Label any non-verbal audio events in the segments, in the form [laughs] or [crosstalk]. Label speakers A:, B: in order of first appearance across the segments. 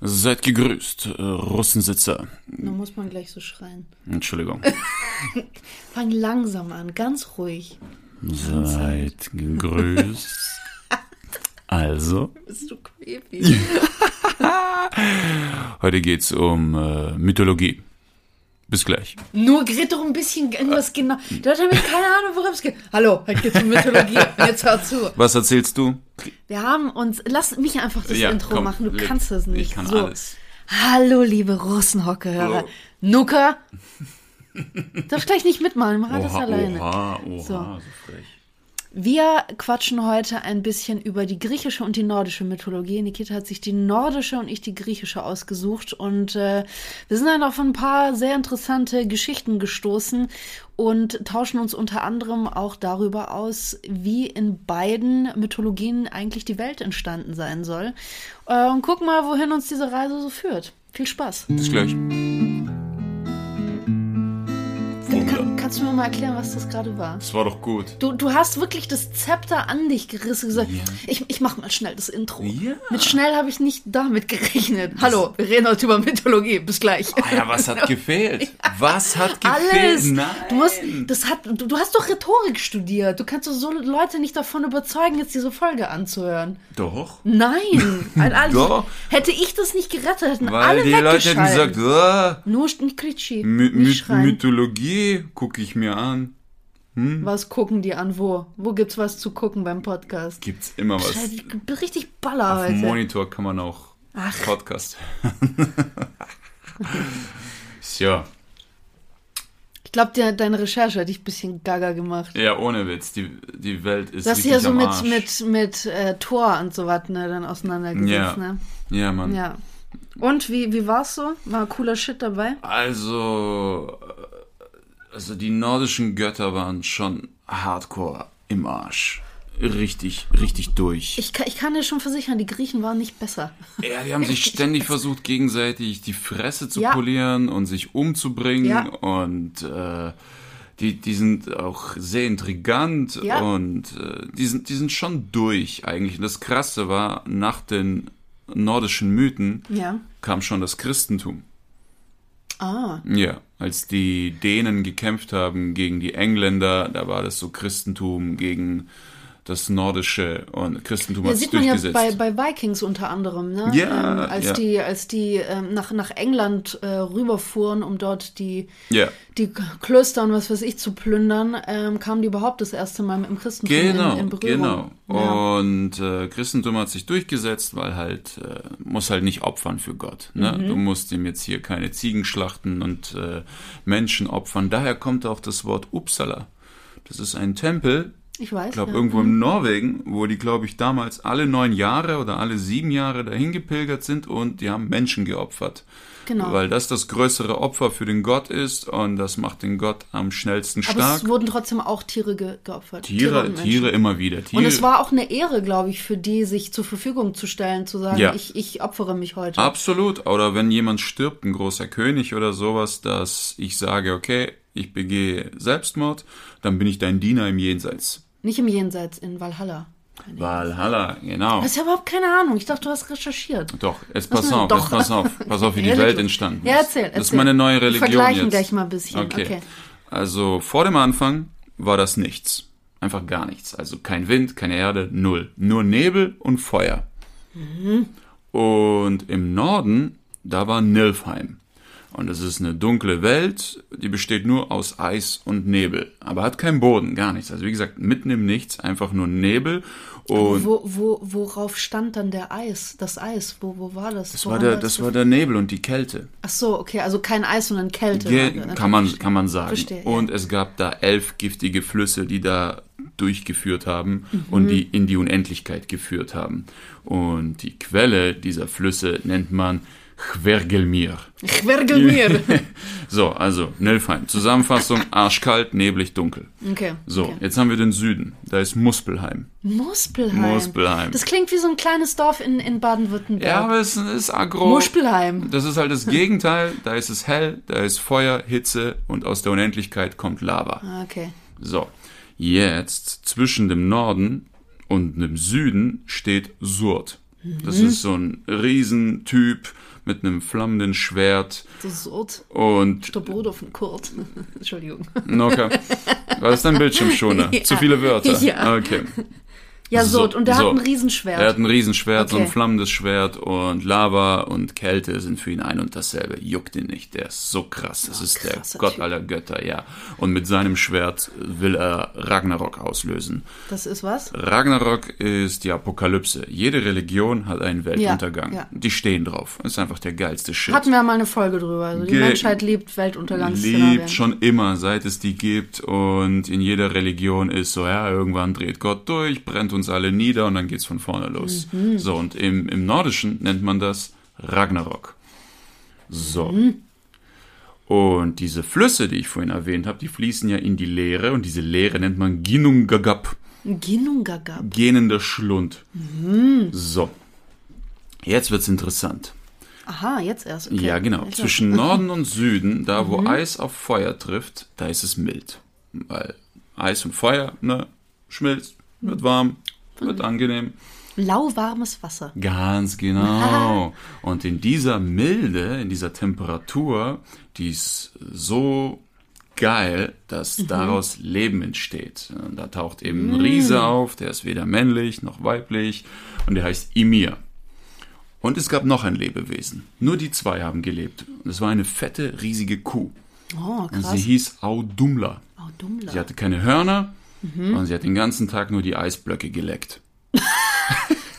A: Seid gegrüßt, äh, Russensitzer.
B: Da muss man gleich so schreien.
A: Entschuldigung. [laughs]
B: Fang langsam an, ganz ruhig.
A: Seid gegrüßt. [laughs] Also,
B: Bist du creepy? [laughs]
A: heute geht's um äh, Mythologie. Bis gleich.
B: Nur geht doch ein bisschen irgendwas genau. Die Leute haben keine Ahnung, worum es geht. Hallo, heute geht's um Mythologie. [laughs] Jetzt hör zu.
A: Was erzählst du?
B: Wir haben uns. Lass mich einfach das
A: Ja,
B: Intro
A: komm,
B: machen. Du
A: leg.
B: kannst das nicht.
A: Ich kann
B: so.
A: alles.
B: Hallo, liebe Russenhocke-Hörer.
A: Oh.
B: Nuka. [laughs] Darf gleich nicht mitmachen, mach das alleine.
A: oha, oha,
B: So.
A: so frech.
B: Wir quatschen heute ein bisschen über die griechische und die nordische Mythologie. Nikita hat sich die nordische und ich die griechische ausgesucht. Und äh, wir sind dann auf ein paar sehr interessante Geschichten gestoßen und tauschen uns unter anderem auch darüber aus, wie in beiden Mythologien eigentlich die Welt entstanden sein soll. Äh, und gucken mal, wohin uns diese Reise so führt. Viel Spaß.
A: Bis gleich.
B: Kann, kannst du mir mal erklären, was das gerade war?
A: Das war doch gut.
B: Du, du hast wirklich das Zepter an dich gerissen und gesagt, ich, ich mach mal schnell das Intro.
A: Ja.
B: Mit schnell habe ich nicht damit gerechnet. Hallo, wir reden heute über Mythologie. Bis gleich.
A: Ah ja, was hat [laughs] gefehlt? Was hat [laughs] gefehlt?
B: Alles.
A: Nein.
B: Du musst, das hat, du, du hast doch Rhetorik studiert. Du kannst doch so Leute nicht davon überzeugen, jetzt diese Folge anzuhören.
A: Doch.
B: Nein. [laughs] Ein- alles-
A: Doch.
B: Hätte ich das nicht gerettet, hätten
A: Weil
B: alle
A: die Leute hätten gesagt, oh,
B: Nur nicht Klitschi.
A: Mythologie gucke ich mir an.
B: Was gucken die an? Wo? Wo gibt's was zu gucken beim Podcast?
A: Gibt's immer was.
B: Scheiße, Ich bin richtig baller
A: Auf
B: heute.
A: Monitor kann man auch
B: Ach.
A: Podcast. so, [laughs]
B: Ich glaube, deine Recherche hat dich ein bisschen gaga gemacht.
A: ja, ohne Witz. Die, die Welt ist richtig
B: ja so mit, mit, mit äh, Tor und so was ne, dann auseinandergesetzt,
A: Ja.
B: ne?
A: Ja, Mann.
B: Ja. Und wie, wie war's so? War cooler Shit dabei?
A: Also, also die nordischen Götter waren schon hardcore im Arsch. Richtig, richtig durch.
B: Ich, kann- ich kann dir schon versichern, die Griechen waren nicht besser.
A: Ja, die haben sich [laughs] ständig versucht, gegenseitig die Fresse zu
B: Ja.
A: polieren und sich umzubringen.
B: Ja.
A: Und äh, die, die sind auch sehr intrigant
B: Ja.
A: und äh, die, sind, die sind schon durch eigentlich. Und das Krasse war, nach den nordischen Mythen
B: Ja.
A: kam schon das Christentum.
B: Ah.
A: Ja, als die Dänen gekämpft haben gegen die Engländer, da war das so Christentum gegen das Nordische und Christentum
B: Ja,
A: hat sich
B: sieht man ja
A: durchgesetzt.
B: bei, bei Vikings unter anderem, ne?
A: Ja,
B: ähm, als
A: ja.
B: die, als die ähm, nach, nach England äh, rüberfuhren, um dort die,
A: ja,
B: die Klöster und was weiß ich zu plündern, ähm, kamen die überhaupt das erste Mal mit dem Christentum
A: genau,
B: in, in Berührung.
A: genau. Und äh, Christentum hat sich durchgesetzt, weil halt, äh, muss halt nicht opfern für Gott. Ne?
B: Mhm.
A: Du musst ihm jetzt hier keine Ziegen schlachten und äh, Menschen opfern. Daher kommt auch das Wort Uppsala. Das ist ein Tempel,
B: Ich weiß.
A: ich glaube,
B: ja.
A: irgendwo in Norwegen, wo die, glaube ich, damals alle neun Jahre oder alle sieben Jahre dahin gepilgert sind und die haben Menschen geopfert.
B: Genau.
A: Weil das das größere Opfer für den Gott ist und das macht den Gott am schnellsten
B: Aber
A: stark.
B: es wurden trotzdem auch Tiere ge geopfert.
A: Tiere,
B: Menschen.
A: Tiere immer wieder. Tiere.
B: Und es war auch eine Ehre, glaube ich, für die, sich zur Verfügung zu stellen, zu sagen,
A: Ja.
B: ich, ich opfere mich heute.
A: Absolut. Oder wenn jemand stirbt, ein großer König oder sowas, dass ich sage, okay, ich begehe Selbstmord, dann bin ich dein Diener im Jenseits.
B: Nicht im Jenseits, in Valhalla.
A: Valhalla, genau.
B: Das ist ja überhaupt keine Ahnung. Ich dachte, du hast recherchiert.
A: Doch, jetzt pass auf, jetzt pass auf, [laughs] pass auf, wie die? Welt entstanden ist.
B: Ja, erzähl,
A: Das ist
B: erzähl.
A: meine neue
B: Wir
A: Religion
B: vergleichen
A: jetzt.
B: gleich mal ein bisschen.
A: Okay.
B: Okay.
A: Also vor dem Anfang war das nichts. Einfach gar nichts. Also kein Wind, keine Erde, null. Nur Nebel und Feuer.
B: Mhm.
A: Und im Norden, da war Nilfheim. Und es ist eine dunkle Welt, die besteht nur aus Eis und Nebel. Aber hat keinen Boden, gar nichts. Also wie gesagt, mitten im Nichts, einfach nur Nebel. Und
B: Wo, wo, worauf stand dann der Eis? Das Eis, wo, wo war das?
A: das, war der, das war der Nebel und die Kälte.
B: Ach so, okay, also kein Eis, sondern Kälte.
A: Ge
B: Okay,
A: kann, man, kann man sagen.
B: Verstehe, ja.
A: Und es gab da elf giftige Flüsse, die da durchgeführt haben und die in die Unendlichkeit geführt haben. Und die Quelle dieser Flüsse nennt man Chvergelmir.
B: Quergel mir. [laughs]
A: So, also Nilfheim. Zusammenfassung, arschkalt, neblig, dunkel.
B: Okay.
A: So,
B: okay.
A: jetzt haben wir den Süden. Da ist Muspelheim.
B: Muspelheim.
A: Muspelheim.
B: Das klingt wie so ein kleines Dorf in, in Baden-Württemberg.
A: Ja, aber es ist agro.
B: Muspelheim.
A: Das ist halt das [laughs] Gegenteil. Da ist es hell, da ist Feuer, Hitze und aus der Unendlichkeit kommt Lava.
B: Ah, Okay.
A: So, jetzt zwischen dem Norden und dem Süden steht Surd. Das ist so ein Riesentyp mit einem flammenden Schwert
B: Das ist Ort.
A: und
B: Der Bruder von Kurt. [laughs] Entschuldigung.
A: Okay. Was ist dein Bildschirmschoner? [laughs]
B: Ja.
A: Zu viele Wörter.
B: Ja.
A: Okay.
B: Ja, so, und der
A: so.
B: hat ein Riesenschwert.
A: Er hat ein Riesenschwert, so ein
B: Okay.
A: flammendes Schwert und Lava und Kälte sind für ihn ein und dasselbe. Juckt ihn nicht. Der ist so krass. Das ist der
B: krasser
A: Gott
B: Typ.
A: aller Götter, ja. Und mit seinem Schwert will er Ragnarok auslösen.
B: Das ist was?
A: Ragnarok ist die Apokalypse. Jede Religion hat einen Weltuntergang.
B: ja.
A: Die stehen drauf. Ist einfach der geilste Shit.
B: Hatten wir mal eine Folge drüber. Also die
A: Ge-
B: Menschheit liebt Weltuntergangsszenarien.
A: Liebt schon immer, seit es die gibt. Und in jeder Religion ist so, ja, irgendwann dreht Gott durch, brennt uns alle nieder und dann geht's von vorne los.
B: Mhm.
A: So, und im, im Nordischen nennt man das Ragnarok. So.
B: Mhm.
A: Und diese Flüsse, die ich vorhin erwähnt habe, die fließen ja in die Leere und diese Leere nennt man Ginnungagap,
B: Ginnungagap.
A: gähnender Schlund.
B: Mhm.
A: So. Jetzt wird's interessant.
B: Aha, jetzt erst. Okay.
A: Ja, genau.
B: Ich
A: Zwischen Norden und Süden, da
B: Mhm.
A: wo Eis auf Feuer trifft, da ist es mild. Weil Eis und Feuer, ne, schmilzt, wird warm, wird angenehm.
B: Lauwarmes Wasser.
A: Ganz genau. [laughs] Und in dieser Milde, in dieser Temperatur, die ist so geil, dass daraus Leben entsteht. Und Da taucht eben ein Riese auf, der ist weder männlich noch weiblich und der heißt Ymir. Und es gab noch ein Lebewesen. Nur die zwei haben gelebt. Und es war eine fette, riesige Kuh.
B: Oh,
A: Und
B: krass.
A: sie hieß Audumla.
B: Dummler.
A: Sie hatte keine Hörner und sie hat den ganzen Tag nur die Eisblöcke geleckt. [laughs]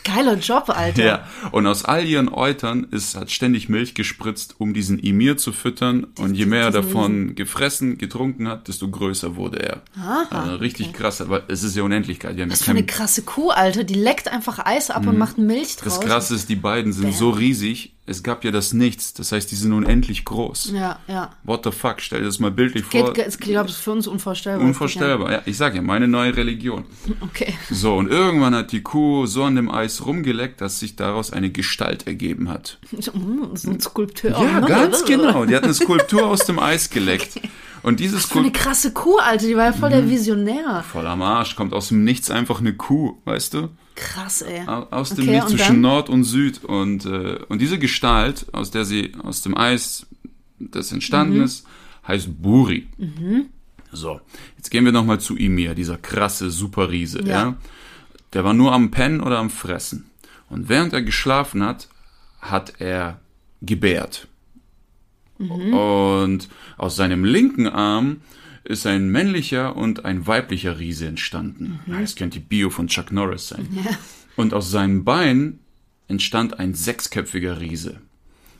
B: Geiler Job, Alter.
A: Ja, und aus all ihren Eutern ist, hat ständig Milch gespritzt, um diesen Emir zu füttern. Und je mehr er davon gefressen, getrunken hat, desto größer wurde er. also richtig krass, aber es ist ja Unendlichkeit. Wir
B: Das ist für eine krasse Kuh, Alter. Die leckt einfach Eis ab und macht Milch draus.
A: das Krasse ist, die beiden sind so riesig, es gab ja das Nichts. Das heißt, die sind unendlich groß.
B: Ja, ja.
A: What the fuck, stell dir das mal bildlich vor.
B: Geht, ich glaube, das ist für uns unvorstellbar.
A: Unvorstellbar. Ja, ich sag ja, meine neue Religion. [laughs]
B: Okay.
A: So, und irgendwann hat die Kuh so an dem Eis rumgeleckt, dass sich daraus eine Gestalt ergeben hat.
B: So, [laughs] so ein Skulpteur.
A: Ja, [laughs] ganz genau. Die hat eine Skulptur aus dem Eis geleckt. Und diese
B: Für eine krasse Kuh, Alter. Die war ja voll der
A: Mhm.
B: Visionär.
A: Voll am Arsch, kommt aus dem Nichts einfach eine Kuh, weißt du?
B: Krass, ey.
A: Au- Aus dem
B: Okay,
A: Nichts zwischen
B: dann?
A: Nord und Süd. Und, äh, und diese Gestalt, aus der sie, aus dem Eis, das entstanden
B: Mhm.
A: ist, heißt Buri. So, jetzt gehen wir nochmal zu Ymir, dieser krasse Superriese, ja.
B: Ja.
A: Der war nur am Pennen oder am Fressen. Und während er geschlafen hat, hat er gebärt. Und aus seinem linken Arm ist ein männlicher und ein weiblicher Riese entstanden. Ja, Das könnte die Bio von Chuck Norris sein. Und aus seinem Bein entstand ein sechsköpfiger Riese.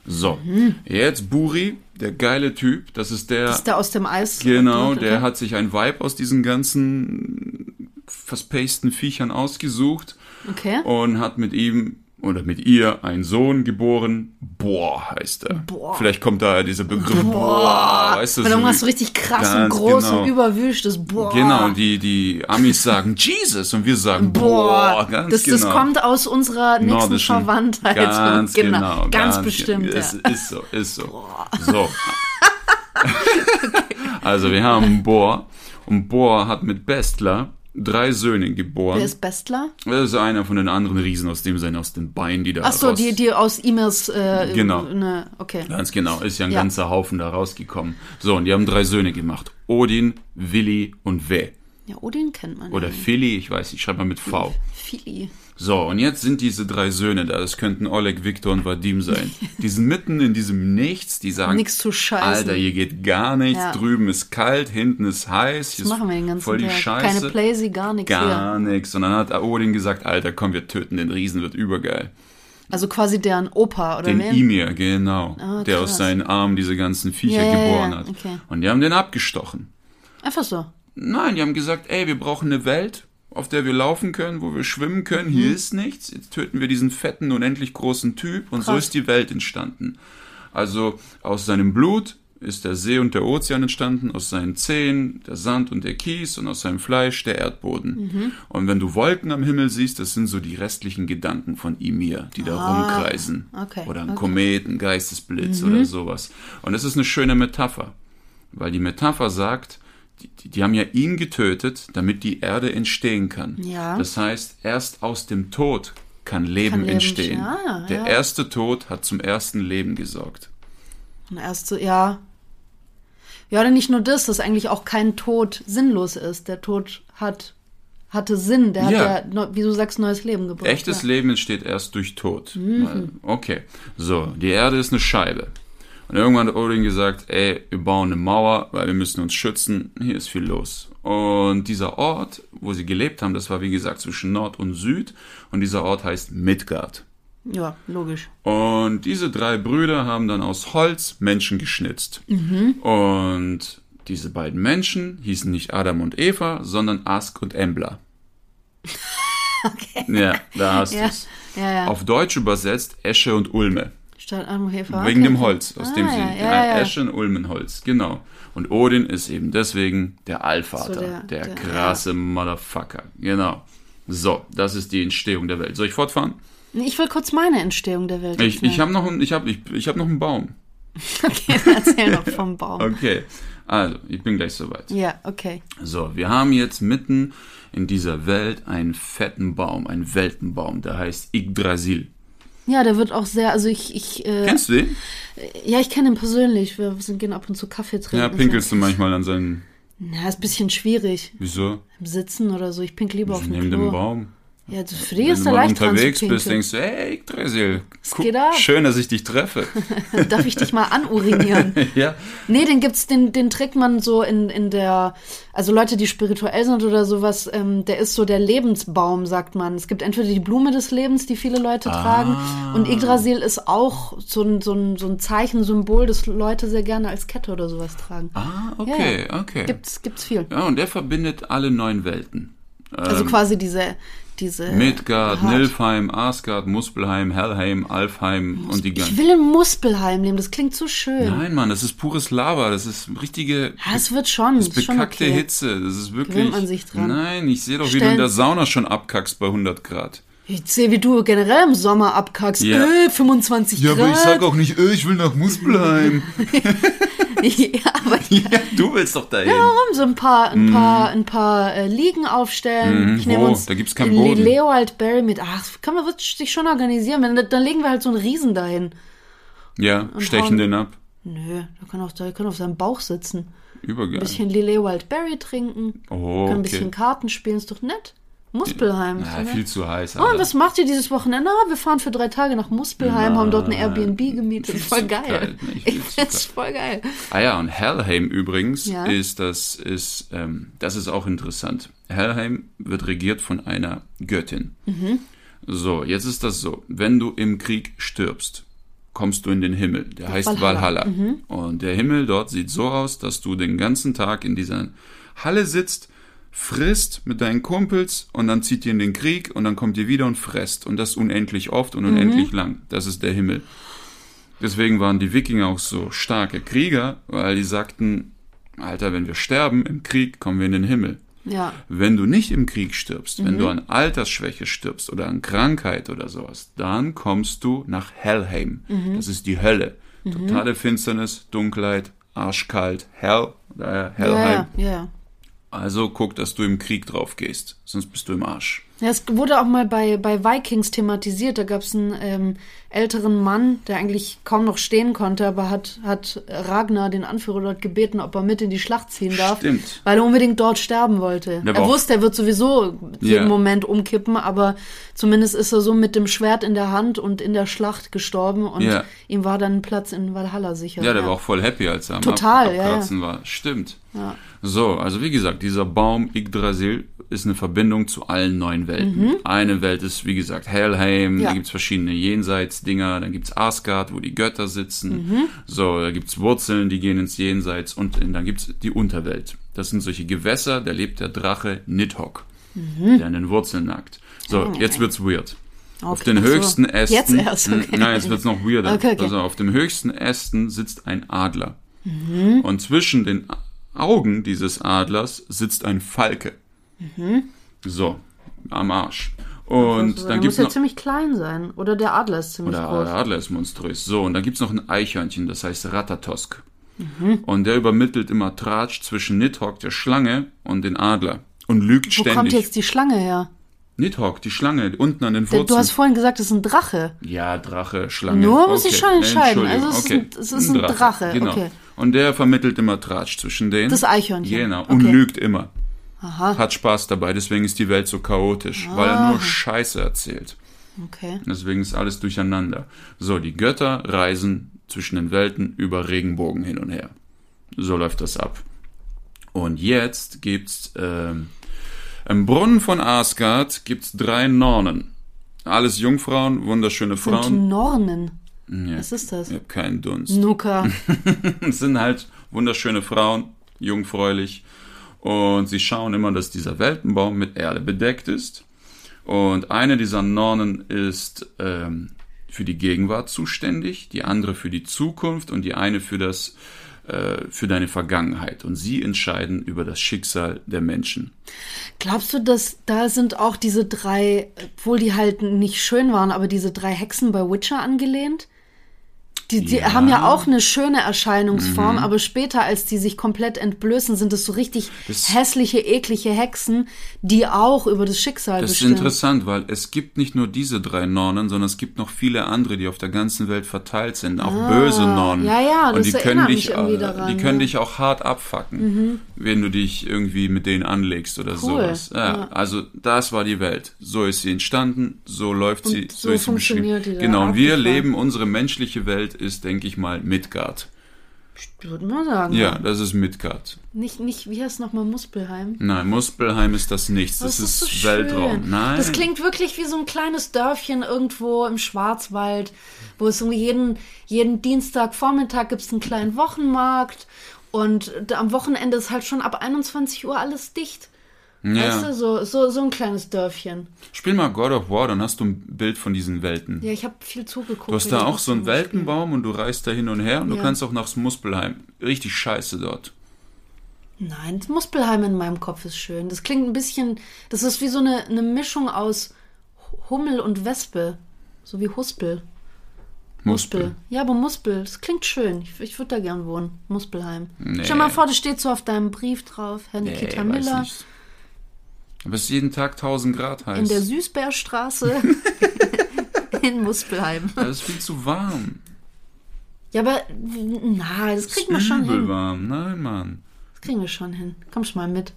A: So, jetzt Buri, der geile Typ, das ist der,
B: Ist der aus dem Eis?
A: genau, der hat sich ein Vibe aus diesen ganzen verspaceden Viechern ausgesucht
B: Okay.
A: und hat mit ihm oder mit ihr einen Sohn geboren. Boah, heißt er.
B: Boah.
A: Vielleicht kommt da dieser Begriff Boah, weißt du,
B: Weil irgendwas so richtig krass und
A: Ganz
B: groß
A: genau.
B: und überwüschtes. Boah.
A: Genau, die, die Amis sagen Jesus und wir sagen Boah,
B: Boah.
A: ganz
B: das,
A: genau.
B: das kommt aus unserer nächsten
A: Nordischen.
B: Verwandtheit. [laughs]
A: Ganz genau.
B: Ganz, bestimmt.
A: Es
B: ja.
A: ist so, ist so. So. [laughs] also wir haben Bohr und Bohr hat mit Bestler drei Söhne geboren.
B: Wer ist Bestler?
A: Das ist einer von den anderen Riesen aus dem Sinne, aus den Beinen, die da
B: Ach so,
A: raus-
B: die, die aus E-Mails. Äh,
A: Genau.
B: Ne, okay.
A: Ganz genau, ist ja ein
B: Ja.
A: ganzer Haufen da rausgekommen. So, und die haben drei Söhne gemacht. Odin, Willi und We.
B: Ja, Odin kennt man.
A: Oder. Philly, ich weiß nicht, schreib mal mit V.
B: Fili.
A: So, und jetzt sind diese drei Söhne da. Das könnten Oleg, Viktor und Vadim sein. [laughs] Die sind mitten in diesem Nichts. Die sagen,
B: Nix zu scheißen.
A: Alter, hier geht gar nichts.
B: Ja.
A: Drüben ist kalt, hinten ist heiß. Hier ist
B: machen wir den ganzen
A: voll die
B: Tag?
A: Scheiße.
B: Keine Playsee, gar nichts
A: Gar nichts. Und dann hat Odin gesagt, Alter, komm, wir töten den Riesen, wird übergeil.
B: Also quasi deren Opa oder
A: Den
B: wer?
A: Ymir, genau.
B: Ah,
A: der aus seinen Armen diese ganzen Viecher
B: ja,
A: geboren hat.
B: okay.
A: Und die haben den abgestochen.
B: Einfach so.
A: Nein, die haben gesagt, ey, wir brauchen eine Welt, auf der wir laufen können, wo wir schwimmen können. Hier ist nichts. Jetzt töten wir diesen fetten, unendlich großen Typ und so
B: Krass.
A: ist die Welt entstanden. Also aus seinem Blut ist der See und der Ozean entstanden, aus seinen Zehen der Sand und der Kies und aus seinem Fleisch der Erdboden. Und wenn du Wolken am Himmel siehst, das sind so die restlichen Gedanken von Ymir, die da rumkreisen.
B: okay,
A: Oder ein
B: okay.
A: Komet, ein Geistesblitz oder sowas. Und das ist eine schöne Metapher, weil die Metapher sagt, die, die, haben ja ihn getötet, damit die Erde entstehen kann.
B: Ja.
A: Das heißt, erst aus dem Tod kann Leben,
B: Kann Leben
A: entstehen.
B: Ah,
A: der
B: ja.
A: erste Tod hat zum ersten Leben gesorgt.
B: Und erst so, ja. Ja, oder nicht nur das, dass eigentlich auch kein Tod sinnlos ist. Der Tod hat, hatte Sinn. Der
A: Ja.
B: hat ja, wie du sagst, neues Leben gebracht.
A: Echtes
B: ja.
A: Leben entsteht erst durch Tod.
B: Mhm.
A: Okay, so, die Erde ist eine Scheibe. Und irgendwann hat Odin gesagt, ey, wir bauen eine Mauer, weil wir müssen uns schützen. Hier ist viel los. Und dieser Ort, wo sie gelebt haben, das war wie gesagt zwischen Nord und Süd. Und dieser Ort heißt Midgard.
B: Ja, logisch.
A: Und diese drei Brüder haben dann aus Holz Menschen geschnitzt.
B: Mhm.
A: Und diese beiden Menschen hießen nicht Adam und Eva, sondern Ask und Embla. [laughs] Okay. Ja, da hast
B: Ja,
A: du's.
B: ja, ja.
A: Auf Deutsch übersetzt Esche und Ulme.
B: Statt Anhefer.
A: Wegen dem Holz, aus
B: Ah,
A: dem sie.
B: ja,
A: Ja,
B: ja.
A: Esche und Ulmenholz, genau. Und Odin ist eben deswegen der Allvater,
B: So
A: der,
B: der- der-
A: krasse Motherfucker. Genau. So, das ist die Entstehung der Welt. Soll ich fortfahren?
B: Ich will kurz meine Entstehung der Welt
A: Ich, ich habe noch, einen- ich hab, ich, ich hab noch einen Baum. [laughs]
B: Okay, erzähl noch vom Baum. [laughs]
A: Okay, also, ich bin gleich soweit.
B: Ja, okay.
A: So, wir haben jetzt mitten in dieser Welt einen fetten Baum, einen Weltenbaum, der heißt Yggdrasil.
B: Ja, der wird auch sehr, also ich, ich, äh,
A: Kennst du den?
B: ja, ich kenne ihn persönlich. Wir sind, gehen ab und zu Kaffee trinken.
A: Ja, pinkelst du manchmal an seinen.
B: Na, ist ein bisschen schwierig.
A: Wieso?
B: Im Sitzen oder so. Ich pinkel lieber auf dem
A: Neben
B: Klo.
A: dem Baum.
B: Ja, das, für die
A: Wenn
B: ist
A: du mal
B: leicht
A: unterwegs bist, denkst du, hey, Yggdrasil, schön, dass ich dich treffe. [laughs]
B: Darf ich dich mal anurinieren? [laughs]
A: ja,
B: Nee, den gibt's, den, den trägt man so in, in der, also Leute, die spirituell sind oder sowas, ähm, der ist so der Lebensbaum, sagt man. Es gibt entweder die Blume des Lebens, die viele Leute tragen, und Yggdrasil ist auch so ein, so ein, so ein Zeichen, Symbol, das Leute sehr gerne als Kette oder sowas tragen.
A: Ah, okay,
B: Ja,
A: okay.
B: Gibt's, gibt's viel.
A: Ja, und der verbindet alle neun Welten.
B: Also quasi diese, diese.
A: Midgard,
B: Hart.
A: Nilfheim, Asgard, Muspelheim, Helheim, Alfheim und die
B: Ich
A: ganzen.
B: will in Muspelheim leben, das klingt so schön.
A: Nein, Mann, das ist pures Lava, das ist richtige
B: Ja, es wird schon.
A: Das
B: ist
A: bekackte
B: okay.
A: Hitze. Das ist wirklich.
B: Man sich dran.
A: Nein, ich sehe doch, wie du
B: Stellen-
A: in der Sauna schon abkackst bei 100 Grad.
B: Ich sehe, wie du generell im Sommer abkackst.
A: Ja.
B: Äh, 25 Grad.
A: auch nicht, äh, ich will nach Muspelheim. [laughs]
B: ja, aber
A: ja, du willst doch dahin.
B: warum so ein paar, ein paar, ein paar äh, Liegen aufstellen?
A: Mhm,
B: ich nehme
A: wo?
B: uns
A: Da gibt's keinen
B: in
A: Boden.
B: Leowaldberry mit. Ach, kann man wird sich schon organisieren. Wenn, dann legen wir halt so einen Riesen dahin.
A: Ja, stechen
B: hauen-
A: den ab.
B: Nö, da kann auch, der kann auf seinem Bauch sitzen.
A: Übergeil.
B: Ein bisschen Leewaldberry trinken.
A: Oh,
B: Kann ein
A: okay.
B: bisschen Karten spielen, ist doch nett. Muspelheim. nett.
A: viel zu heiß.
B: Oh, und was macht ihr dieses Wochenende? Ah, wir fahren für drei Tage nach Muspelheim, haben dort ein Airbnb gemietet. Voll geil.
A: kalt, ne?
B: Ich [laughs]
A: zu
B: find's voll geil.
A: Ah ja, und Helheim übrigens
B: Ja.
A: ist das ist ähm, das ist auch interessant. Helheim wird regiert von einer Göttin.
B: Mhm.
A: So, jetzt ist das so: Wenn du im Krieg stirbst, kommst du in den Himmel. Der heißt
B: Valhalla. Mhm.
A: Valhalla. Und der Himmel dort sieht so aus, dass du den ganzen Tag in dieser Halle sitzt, frisst mit deinen Kumpels und dann zieht ihr in den Krieg und dann kommt ihr wieder und fresst und das unendlich oft und unendlich lang. Das ist der Himmel. Deswegen waren die Wikinger auch so starke Krieger, weil die sagten, Alter, wenn wir sterben im Krieg, kommen wir in den Himmel.
B: Ja.
A: Wenn du nicht im Krieg stirbst, wenn du an Altersschwäche stirbst oder an Krankheit oder sowas, dann kommst du nach Helheim. Das ist die Hölle. Totale Finsternis, Dunkelheit, arschkalt, Hell, daher
B: Ja,
A: Helheim.
B: ja, ja.
A: Also guck, dass du im Krieg drauf gehst, sonst bist du im Arsch.
B: Ja, es wurde auch mal bei, bei Vikings thematisiert. Da gab es einen ähm, älteren Mann, der eigentlich kaum noch stehen konnte, aber hat, hat Ragnar, den Anführer dort, gebeten, ob er mit in die Schlacht ziehen darf.
A: Stimmt.
B: Weil er unbedingt dort sterben wollte.
A: Der
B: er wusste, er wird sowieso jeden
A: Ja.
B: Moment umkippen, aber zumindest ist er so mit dem Schwert in der Hand und in der Schlacht gestorben und
A: Ja.
B: ihm war dann ein Platz in Valhalla sicher.
A: Ja, der war auch voll happy, als er am
B: Total,
A: Ab
B: ja, ja.
A: War. Stimmt.
B: Ja.
A: So, also wie gesagt, dieser Baum Yggdrasil ist eine Verbindung zu allen neun Welten.
B: Mhm.
A: Eine Welt ist, wie gesagt, Helheim,
B: Ja.
A: da gibt's verschiedene Jenseitsdinger, dann gibt's Asgard, wo die Götter sitzen.
B: Mhm.
A: So, da gibt's Wurzeln, die gehen ins Jenseits und dann gibt's die Unterwelt. Das sind solche Gewässer, da lebt der Drache Nidhogg. der an den Wurzeln nagt. So, jetzt wird's weird. Auf
B: Okay,
A: den
B: ach so.
A: höchsten Ästen.
B: Jetzt erst, okay.
A: Nein, jetzt wird's noch weirder.
B: Okay, okay.
A: Also auf dem höchsten Ästen sitzt ein Adler.
B: Mhm.
A: Und zwischen den Augen dieses Adlers sitzt ein Falke. So, am Arsch. Und
B: Also,
A: dann
B: der
A: gibt's
B: muss ja
A: noch.
B: ziemlich klein sein. Oder der Adler ist ziemlich
A: Der
B: groß.
A: Adler ist monströs. So, und dann gibt's noch ein Eichhörnchen, das heißt Ratatosk.
B: Mhm.
A: Und der übermittelt immer Tratsch zwischen Nidhogg, der Schlange, und den Adler. Und lügt
B: Wo
A: ständig.
B: kommt jetzt die Schlange her?
A: Nidhogg, die Schlange, unten an den
B: Der,
A: Wurzeln.
B: du hast vorhin gesagt, es ist ein Drache.
A: Ja, Drache, Schlange.
B: Nur muss ich
A: okay.
B: schon entscheiden. Also es ist
A: okay.
B: ein- es ist ein Drache,
A: Genau.
B: okay.
A: Und der vermittelt immer Tratsch zwischen denen.
B: Das Eichhörnchen.
A: Genau. Und
B: Okay.
A: lügt immer.
B: Aha,
A: Hat Spaß dabei, deswegen ist die Welt so chaotisch, weil er nur Scheiße erzählt.
B: okay.
A: Deswegen ist alles durcheinander. So, die Götter reisen zwischen den Welten über Regenbogen hin und her. So läuft das ab. Und jetzt gibt's ähm, im Brunnen von Asgard gibt's drei Nornen. Alles Jungfrauen, wunderschöne
B: Und
A: Frauen.
B: Nornen.
A: Ja,
B: Was ist das?
A: ich hab keinen Dunst.
B: Nuka. [laughs]
A: Es sind halt wunderschöne Frauen, jungfräulich. Und sie schauen immer, dass dieser Weltenbaum mit Erde bedeckt ist. Und eine dieser Nornen ist ähm, für die Gegenwart zuständig, die andere für die Zukunft und die eine für das äh, für deine Vergangenheit. Und sie entscheiden über das Schicksal der Menschen.
B: Glaubst du, dass da sind auch diese drei, obwohl die halt nicht schön waren, aber diese drei Hexen bei Witcher angelehnt? Die, die
A: Ja. Mhm.
B: haben ja auch eine schöne Erscheinungsform, aber später, als die sich komplett entblößen, sind es so richtig
A: Das-
B: hässliche, eklige Hexen, die auch über das Schicksal
A: Das ist
B: bestimmen.
A: interessant, weil es gibt nicht nur diese drei Nornen, sondern es gibt noch viele andere, die auf der ganzen Welt verteilt sind, auch böse Nornen.
B: Ah, ja, ja,
A: und
B: das
A: die können dich,
B: daran,
A: die können
B: ja.
A: dich auch hart abfacken, wenn du dich irgendwie mit denen anlegst oder sowas. Ja,
B: ja.
A: Also das war die Welt. So ist sie entstanden, so läuft sie,
B: so
A: ist sie
B: funktioniert
A: beschrieben. Genau. Und wir leben unsere menschliche Welt ist, denke ich mal, Midgard.
B: Ich würde mal sagen.
A: Ja, das ist Midgard.
B: Nicht, nicht, wie heißt nochmal Muspelheim?
A: Nein, Muspelheim ist das nichts. Das,
B: Das
A: ist,
B: so schön.
A: Weltraum. Nein.
B: Das klingt wirklich wie so ein kleines Dörfchen irgendwo im Schwarzwald, wo es irgendwie jeden, jeden Dienstagvormittag gibt es einen kleinen Wochenmarkt und am Wochenende ist halt schon ab 21 Uhr alles dicht.
A: Ja.
B: Weißt du, so, so, so ein kleines Dörfchen.
A: Spiel mal God of War, dann hast du ein Bild von diesen Welten.
B: Ja, ich habe viel zugeguckt.
A: Du hast da auch so einen Weltenbaum und du reist da hin und her und du
B: Ja.
A: kannst auch nach Muspelheim. Richtig scheiße dort.
B: Nein, das Muspelheim in meinem Kopf ist schön. Das klingt ein bisschen, das ist wie so eine, eine Mischung aus Hummel und Wespe. So wie Huspel. Muspel. Ja, aber Muspel, das klingt schön. Ich, ich würde da gern wohnen. Muspelheim.
A: Nee.
B: Stell mal vor, das steht so auf deinem Brief drauf. Herr
A: Nee,
B: Nikita
A: weiß
B: Miller.
A: nicht. Aber es ist jeden Tag 1000 Grad heiß.
B: In der Süßbärstraße [laughs] in Muspelheim.
A: das ist viel zu warm.
B: Ja, aber na, das kriegen wir schon hin.
A: warm. Nein, Mann.
B: Das kriegen wir schon hin. Kommst mal mit.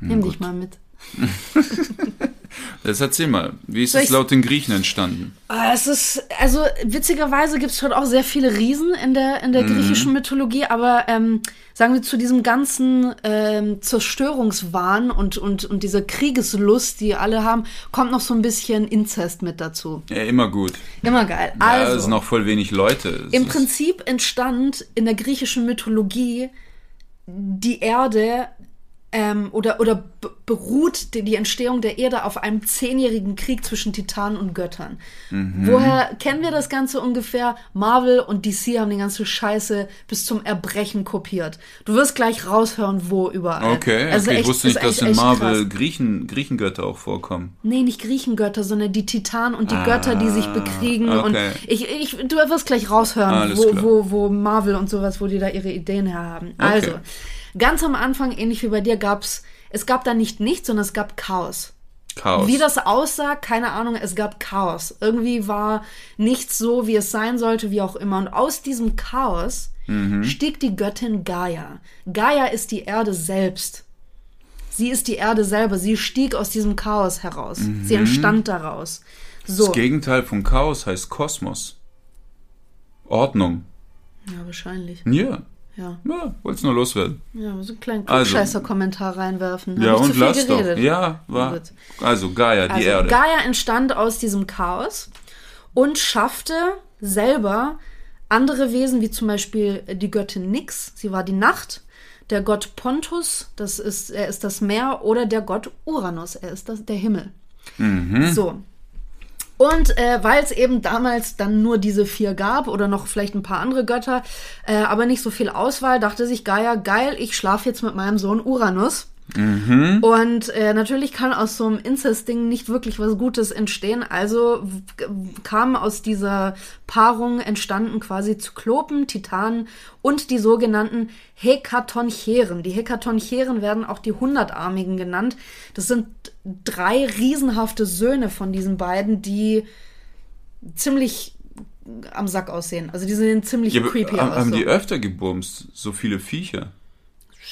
B: Nimm dich mal mit. [laughs]
A: Jetzt erzähl mal, wie ist
B: Soll
A: es laut den Griechen entstanden?
B: Ah, Es ist, also witzigerweise gibt es schon auch sehr viele Riesen in der, in der griechischen Mythologie, aber ähm, sagen wir zu diesem ganzen ähm, Zerstörungswahn und, und, und dieser Kriegeslust, die alle haben, kommt noch so ein bisschen Inzest mit dazu.
A: Ja, immer gut.
B: Immer geil.
A: Ja,
B: Also,
A: es sind noch voll wenig Leute. Es
B: im Prinzip entstand in der griechischen Mythologie die Erde ähm, oder, oder beruht die, die Entstehung der Erde auf einem zehnjährigen Krieg zwischen Titanen und Göttern.
A: Mhm.
B: Woher kennen wir das Ganze ungefähr? Marvel und DC haben die ganze Scheiße bis zum Erbrechen kopiert. Du wirst gleich raushören, wo überall.
A: Okay,
B: Also
A: okay.
B: echt-
A: ich wusste nicht, dass
B: echt-
A: in Marvel. Griechen, Griechengötter auch vorkommen.
B: Nee, nicht Griechengötter, sondern die Titanen und die Götter, die sich bekriegen.
A: Ah, okay.
B: Und ich, ich, du wirst gleich raushören,
A: Alles
B: wo,
A: klar.
B: wo, wo Marvel und sowas, wo die da ihre Ideen her haben. Also, ganz am Anfang, ähnlich wie bei dir, gab's, es gab da nicht nichts, sondern es gab Chaos.
A: Chaos.
B: Wie das aussah, keine Ahnung, es gab Chaos. Irgendwie war nichts so, wie es sein sollte, wie auch immer. Und aus diesem Chaos
A: Mhm.
B: stieg die Göttin Gaia. Gaia ist die Erde selbst. Sie ist die Erde selber. Sie stieg aus diesem Chaos heraus. Sie
A: Mhm.
B: entstand daraus. So.
A: Das Gegenteil von Chaos heißt Kosmos. Ordnung.
B: Ja, wahrscheinlich.
A: Ja.
B: Ja.
A: Ja, wollt's nur loswerden.
B: Ja, so einen kleinen
A: Also.
B: Klugscheißer-Kommentar reinwerfen.
A: Ja, und
B: zu viel
A: lass doch.
B: geredet?
A: Ja, war. Also Gaia, die
B: Also,
A: Erde.
B: Gaia entstand aus diesem Chaos und schaffte selber andere Wesen, wie zum Beispiel die Göttin Nyx. Sie war die Nacht. der Gott Pontus, das ist, er ist das Meer, oder der Gott Uranus, er ist das, der Himmel. So. Und äh, weil es eben damals dann nur diese vier gab oder noch vielleicht ein paar andere Götter, äh, aber nicht so viel Auswahl, dachte sich Gaia, geil, ich schlafe jetzt mit meinem Sohn Uranus. Und äh, natürlich kann aus so einem Inzest-Ding nicht wirklich was Gutes entstehen. Also kamen aus dieser Paarung entstanden quasi Zyklopen, Titanen und die sogenannten Hekatoncheren. Die Hekatoncheren werden auch die Hundertarmigen genannt. Das sind drei riesenhafte Söhne von diesen beiden, die ziemlich am Sack aussehen. Also die sehen ziemlich
A: Ja,
B: creepy
A: haben,
B: aus.
A: haben
B: so.
A: die öfter gebumst, so viele Viecher?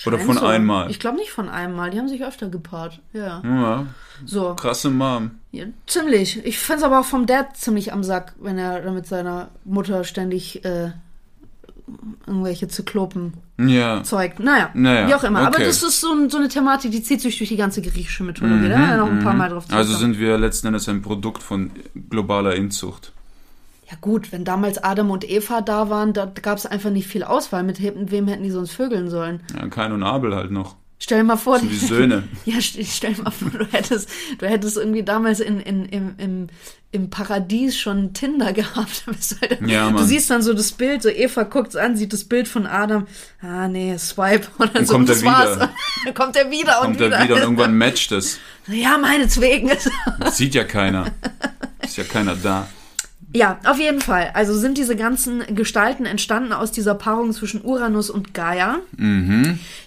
A: Oder von
B: so.
A: einmal?
B: Ich glaube nicht von einmal. Die haben sich öfter gepaart. Ja.
A: Ja,
B: So.
A: krasse Mom.
B: Ja, ziemlich. Ich find's aber auch vom Dad ziemlich am Sack, wenn er da mit seiner Mutter ständig äh, irgendwelche Zyklopen
A: Ja.
B: zeugt. Naja,
A: Naja,
B: wie auch immer. Aber
A: okay.
B: das ist so, ein, so eine Thematik, die zieht sich durch die ganze griechische Mythologie. da haben wir noch ein paar Mal drauf
A: Also sind wir letzten Endes ein Produkt von globaler Inzucht.
B: Ja gut, wenn damals Adam und Eva da waren, da gab's einfach nicht viel Auswahl. Mit wem hätten die sonst vögeln sollen?
A: Ja, Kain und Abel halt noch.
B: Stell dir mal vor,
A: So die Söhne. [laughs]
B: Ja, st- stell dir mal vor, du hättest, du hättest irgendwie damals in, in, im, im, im Paradies schon Tinder [laughs] gehabt. Halt,
A: Ja,
B: du siehst dann so das Bild, so Eva guckt's an, sieht das Bild von Adam. Ah, nee, Swipe. [laughs] Und dann, so,
A: kommt
B: und
A: er
B: das war's.
A: wieder.
B: Dann kommt er wieder und
A: Kommt
B: wieder.
A: er wieder und irgendwann matcht es.
B: Ja, meinetwegen.
A: Das sieht ja keiner. Ist ja keiner da.
B: Ja, auf jeden Fall. Also sind diese ganzen Gestalten entstanden aus dieser Paarung zwischen Uranus und Gaia.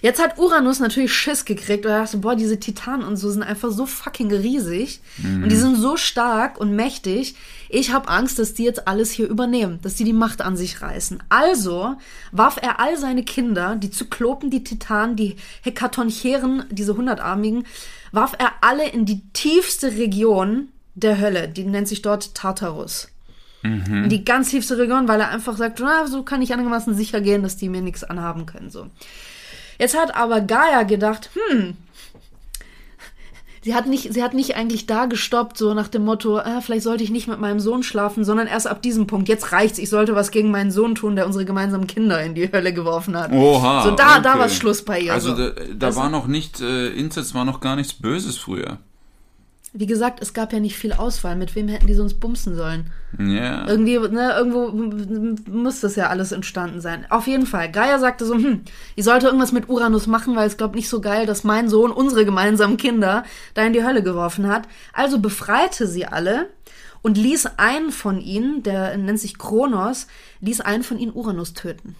B: Jetzt hat Uranus natürlich Schiss gekriegt und er dachte, boah, diese Titanen und so sind einfach so fucking riesig und die sind so stark und mächtig. Ich habe Angst, dass die jetzt alles hier übernehmen, dass die die Macht an sich reißen. Also warf er all seine Kinder, die Zyklopen, die Titanen, die Hekatoncheren, diese hundertarmigen, warf er alle in die tiefste Region der Hölle. Die nennt sich dort Tartarus in die ganz tiefste Region, weil er einfach sagt, na, so kann ich einigermaßen sicher gehen, dass die mir nichts anhaben können. So. Jetzt hat aber Gaia gedacht, hm, sie hat nicht, sie hat nicht eigentlich da gestoppt, so nach dem Motto, ah, vielleicht sollte ich nicht mit meinem Sohn schlafen, sondern erst ab diesem Punkt. Jetzt reicht's, ich sollte was gegen meinen Sohn tun, der unsere gemeinsamen Kinder in die Hölle geworfen hat.
A: Oha.
B: So da, da
A: okay.
B: war Schluss bei ihr.
A: Also
B: so.
A: da, da war noch nicht, äh, Inzest war noch gar nichts Böses früher.
B: Wie gesagt, es gab ja nicht viel Auswahl. Mit wem hätten die sonst bumsen sollen?
A: Ja.
B: Irgendwie, ne, irgendwo muss das ja alles entstanden sein. Auf jeden Fall. Gaia sagte so, hm, ich sollte irgendwas mit Uranus machen, weil es glaubt nicht so geil, dass mein Sohn unsere gemeinsamen Kinder da in die Hölle geworfen hat. Also befreite sie alle und ließ einen von ihnen, der nennt sich Kronos, ließ einen von ihnen Uranus töten.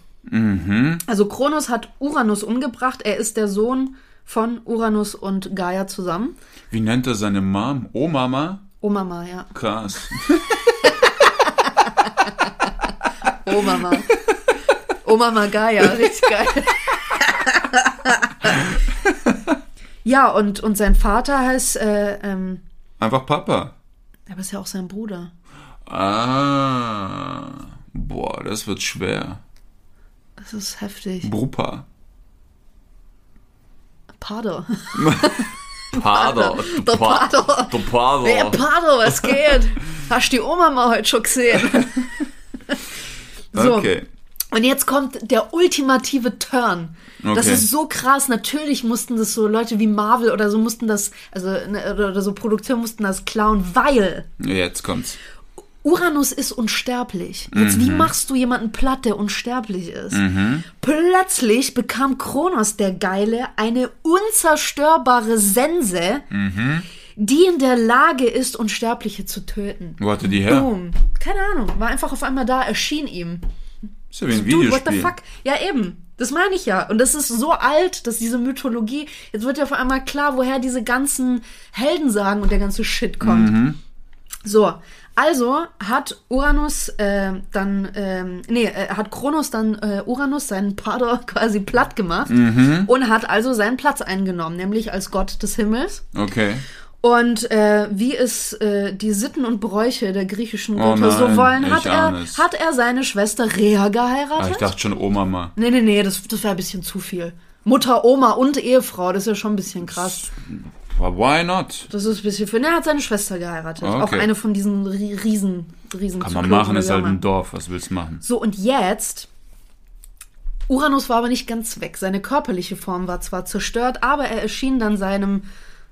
B: Also Kronos hat Uranus umgebracht. Er ist der Sohn von Uranus und Gaia zusammen.
A: Wie nennt er seine Mom? Oh Mama?
B: Oh Mama, ja.
A: Krass. [laughs]
B: Oh Mama. Oh Mama Gaia, richtig geil. [laughs] ja, und, und sein Vater heißt, äh, ähm,
A: Einfach Papa.
B: aber ist ja auch sein Bruder.
A: Ah. Boah, das wird schwer.
B: Das ist heftig.
A: Brupa.
B: Pater. [laughs]
A: Pader.
B: Der Pater.
A: Der Pader.
B: Ey, Pater, was geht? [laughs] Hast die Oma mal heute schon gesehen? [laughs] so.
A: Okay.
B: Und jetzt kommt der ultimative Turn. Das
A: Okay.
B: ist so krass. Natürlich mussten das so Leute wie Marvel oder so mussten das, also ne, oder, so Produktionen mussten das klauen, weil
A: Jetzt kommt's.
B: Uranus ist unsterblich. Jetzt, wie machst du jemanden platt, der unsterblich ist? Plötzlich bekam Kronos der Geile eine unzerstörbare Sense, die in der Lage ist, Unsterbliche zu töten.
A: Wo hatte die her?
B: Boom. Keine Ahnung. War einfach auf einmal da, erschien ihm.
A: Ist ja wie ein
B: Dude, what the
A: Videospiel.
B: fuck? Ja, eben. Das meine ich ja. Und das ist so alt, dass diese Mythologie, jetzt wird ja auf einmal klar, woher diese ganzen Heldensagen und der ganze Shit kommt.
A: Mhm.
B: So, also hat Uranus äh, dann, ähm, nee, äh, hat Kronos dann äh, Uranus, seinen Pater, [laughs] quasi platt gemacht
A: Mhm.
B: und hat also seinen Platz eingenommen, nämlich als Gott des Himmels.
A: Okay.
B: Und äh, wie es äh, die Sitten und Bräuche der griechischen
A: Oh
B: Götter so
A: nein,
B: wollen, hat er,
A: es.
B: hat er seine Schwester Rhea geheiratet.
A: Ah, ich dachte schon Oh Mama.
B: Nee, nee, nee, das, das wäre ein bisschen zu viel. Mutter, Oma und Ehefrau, das ist ja schon ein bisschen krass.
A: Why not?
B: Das ist ein bisschen für. Ne, er hat seine Schwester geheiratet.
A: Okay.
B: Auch eine von diesen Ri- Riesen, Riesen
A: Kann man machen, ist halt ein. Dorf. Was willst du machen?
B: So, und jetzt Uranus war aber nicht ganz weg. Seine körperliche Form war zwar zerstört, aber er erschien dann seinem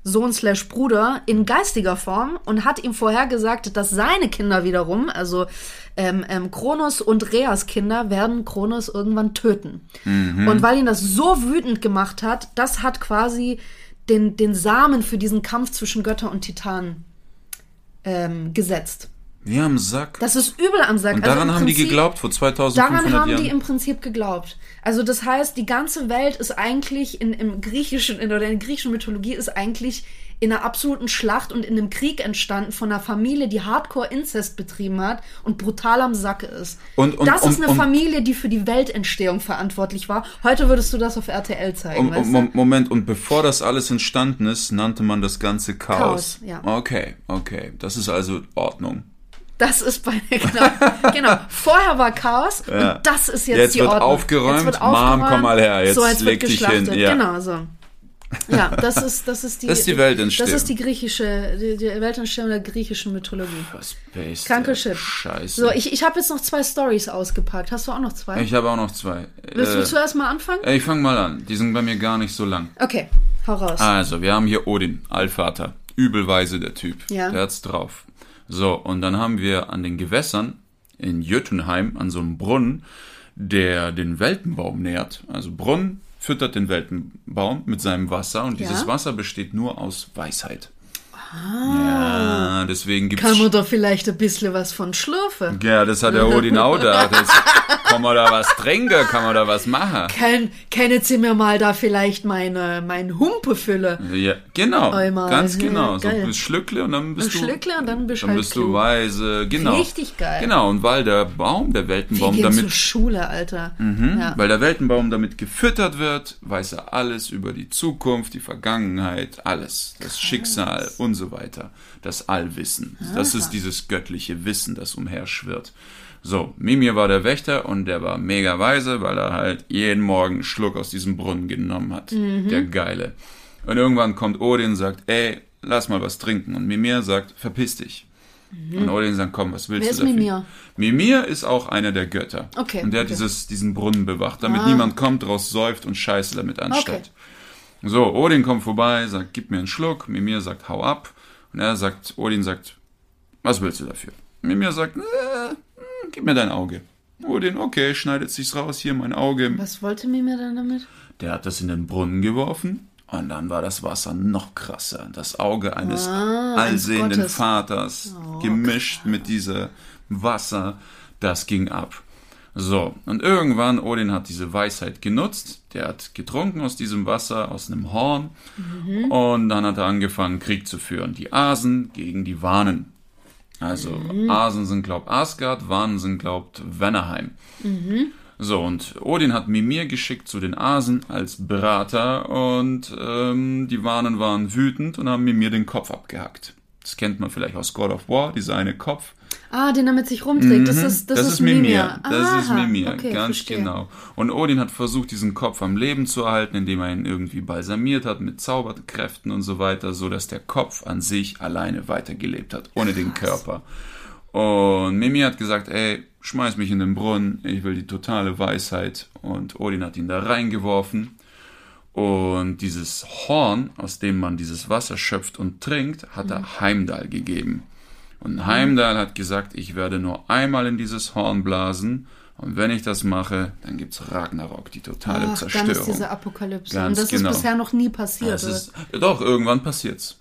B: Sohn slash Bruder in geistiger Form und hat ihm vorhergesagt, dass seine Kinder wiederum, also ähm, ähm, Kronos und Reas Kinder, werden Kronos irgendwann töten. Und weil ihn das so wütend gemacht hat, das hat quasi den, den Samen für diesen Kampf zwischen Götter und Titanen ähm, gesetzt.
A: Wir haben Sack.
B: Das ist übel am Sack.
A: und
B: Also
A: daran
B: im
A: haben die
B: Prinzip-
A: geglaubt vor 2500
B: Daran haben
A: Jahren.
B: die im Prinzip geglaubt. Also das heißt, die ganze Welt ist eigentlich in, im griechischen, in, oder in der griechischen Mythologie ist eigentlich in einer absoluten Schlacht und in einem Krieg entstanden von einer Familie, die Hardcore-Inzest betrieben hat und brutal am Sacke ist.
A: Und- und-
B: das ist
A: und-
B: eine
A: und-
B: Familie, die für die Weltentstehung verantwortlich war. Heute würdest du das auf RTL zeigen, weißt du?
A: Mom- Moment, und bevor das alles entstanden ist, nannte man das Ganze Chaos.
B: Chaos, ja.
A: Okay, okay. Das ist also Ordnung.
B: Das ist bei [laughs] genau, genau. Vorher war Chaos
A: Ja.
B: und das ist jetzt,
A: Jetzt
B: die
A: wird
B: Ordnung.
A: aufgeräumt. Mom, komm mal her, jetzt
B: so, jetzt
A: leg
B: wird
A: dich hin, ja.
B: Genau so. Ja, das ist das ist die
A: Das ist die Weltentstehung.
B: Das ist die griechische die, die Weltentstehung der griechischen Mythologie.
A: Was Space.
B: Kranke. Shit.
A: Scheiße.
B: So, ich, ich habe jetzt noch zwei Stories ausgepackt. Hast du auch noch zwei?
A: ich habe auch noch zwei.
B: Willst
A: Äh,
B: du zuerst mal anfangen?
A: Ich fange mal an. Die sind bei mir gar nicht so lang.
B: Okay, hau raus.
A: Also, wir haben hier Odin, Allvater. Übelweise der Typ.
B: Ja.
A: Der hat's drauf. So, und dann haben wir an den Gewässern in Jötunheim an so einem Brunnen, der den Weltenbaum nährt. Also Brunnen füttert den Weltenbaum mit seinem Wasser und dieses
B: Ja.
A: Wasser besteht nur aus Weisheit. Ja, deswegen gibt's
B: Kann man doch vielleicht ein bisschen was von schlürfen.
A: ja, das hat der Odin auch [laughs] da. Das, kann man da was trinken? Kann man da was machen?
B: Kann, können Sie mir mal da vielleicht meine, mein Humpe füllen?
A: Ja, genau.
B: Einmal,
A: ganz
B: ja,
A: genau. So
B: geil.
A: ein Schlückle und dann bist
B: Ein
A: du.
B: Schlückle und dann bist
A: dann
B: halt
A: bist du weise. Genau.
B: Richtig geil.
A: Genau. Und weil der Baum, der
B: Wir
A: Weltenbaum
B: gehen
A: damit, Mhm.
B: zur Schule, Alter. Ja.
A: weil der Weltenbaum damit gefüttert wird, weiß er alles über die Zukunft, die Vergangenheit, alles. Das Schicksal und so weiter. Das Allwissen. Das ist dieses göttliche Wissen, das umherschwirrt. So, Mimir war der Wächter und der war mega weise, weil er halt jeden Morgen einen Schluck aus diesem Brunnen genommen hat.
B: Mhm.
A: Der Geile. Und irgendwann kommt Odin und sagt, ey, lass mal was trinken. Und Mimir sagt, verpiss dich. Und Odin sagt, komm, was willst
B: Mhm. Wer
A: du dafür?
B: Mimir?
A: Mimir ist auch einer der Götter.
B: Okay,
A: Und der hat
B: okay. Ah.
A: dieses, diesen Brunnen bewacht, damit niemand kommt, draus säuft und Scheiße damit anstellt. So, Odin kommt vorbei, sagt, gib mir einen Schluck. Mimir sagt, hau ab. Und er sagt, Odin sagt, was willst du dafür? Mimir sagt, äh, hm, gib mir dein Auge. Odin, okay, schneidet sich's raus, hier mein Auge.
B: Was wollte Mimir dann damit?
A: Der hat das in den Brunnen geworfen und dann war das Wasser noch krasser. Das Auge eines
B: Ah, eines
A: allsehenden
B: Gottes.
A: Vaters gemischt mit diesem Wasser, das ging ab. So, und irgendwann, Odin hat diese Weisheit genutzt, der hat getrunken aus diesem Wasser, aus einem Horn,
B: Mhm.
A: und dann hat er angefangen, Krieg zu führen. Die Asen gegen die Wanen. Also,
B: Mhm.
A: Asen sind, glaubt Asgard, Wanen sind, glaubt Wennerheim.
B: Mhm.
A: So, und Odin hat Mimir geschickt zu den Asen als Berater und ähm, die Wanen waren wütend und haben Mimir den Kopf abgehackt. Das kennt man vielleicht aus God of War, dieser eine Kopf.
B: Ah, den er mit sich rumträgt. Das ist, das ist Mimir.
A: Das ist
B: Aha,
A: Mimir,
B: okay,
A: ganz
B: verstehe.
A: genau. Und Odin hat versucht, diesen Kopf am Leben zu erhalten, indem er ihn irgendwie balsamiert hat mit Zauberkräften und so weiter, so dass der Kopf an sich alleine weitergelebt hat, ohne den Körper. Und Mimir hat gesagt, ey, schmeiß mich in den Brunnen, ich will die totale Weisheit. Und Odin hat ihn da reingeworfen. Und dieses Horn, aus dem man dieses Wasser schöpft und trinkt, hat er Heimdall gegeben. Und Heimdall hat gesagt, ich werde nur einmal in dieses Horn blasen. Und wenn ich das mache, dann gibt's Ragnarok, die totale
B: Ach,
A: Zerstörung.
B: dann ist diese Apokalypse.
A: Ganz
B: Und das
A: genau.
B: ist bisher noch nie passiert. Oder?
A: ist, doch, irgendwann passiert's.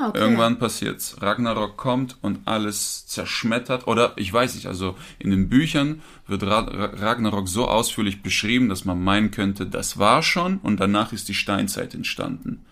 B: ah, okay.
A: Irgendwann passiert's. Ragnarok kommt und alles zerschmettert. Oder ich weiß nicht, also in den Büchern wird Ra Ra Ragnarok so ausführlich beschrieben, dass man meinen könnte, das war schon und danach ist die Steinzeit entstanden.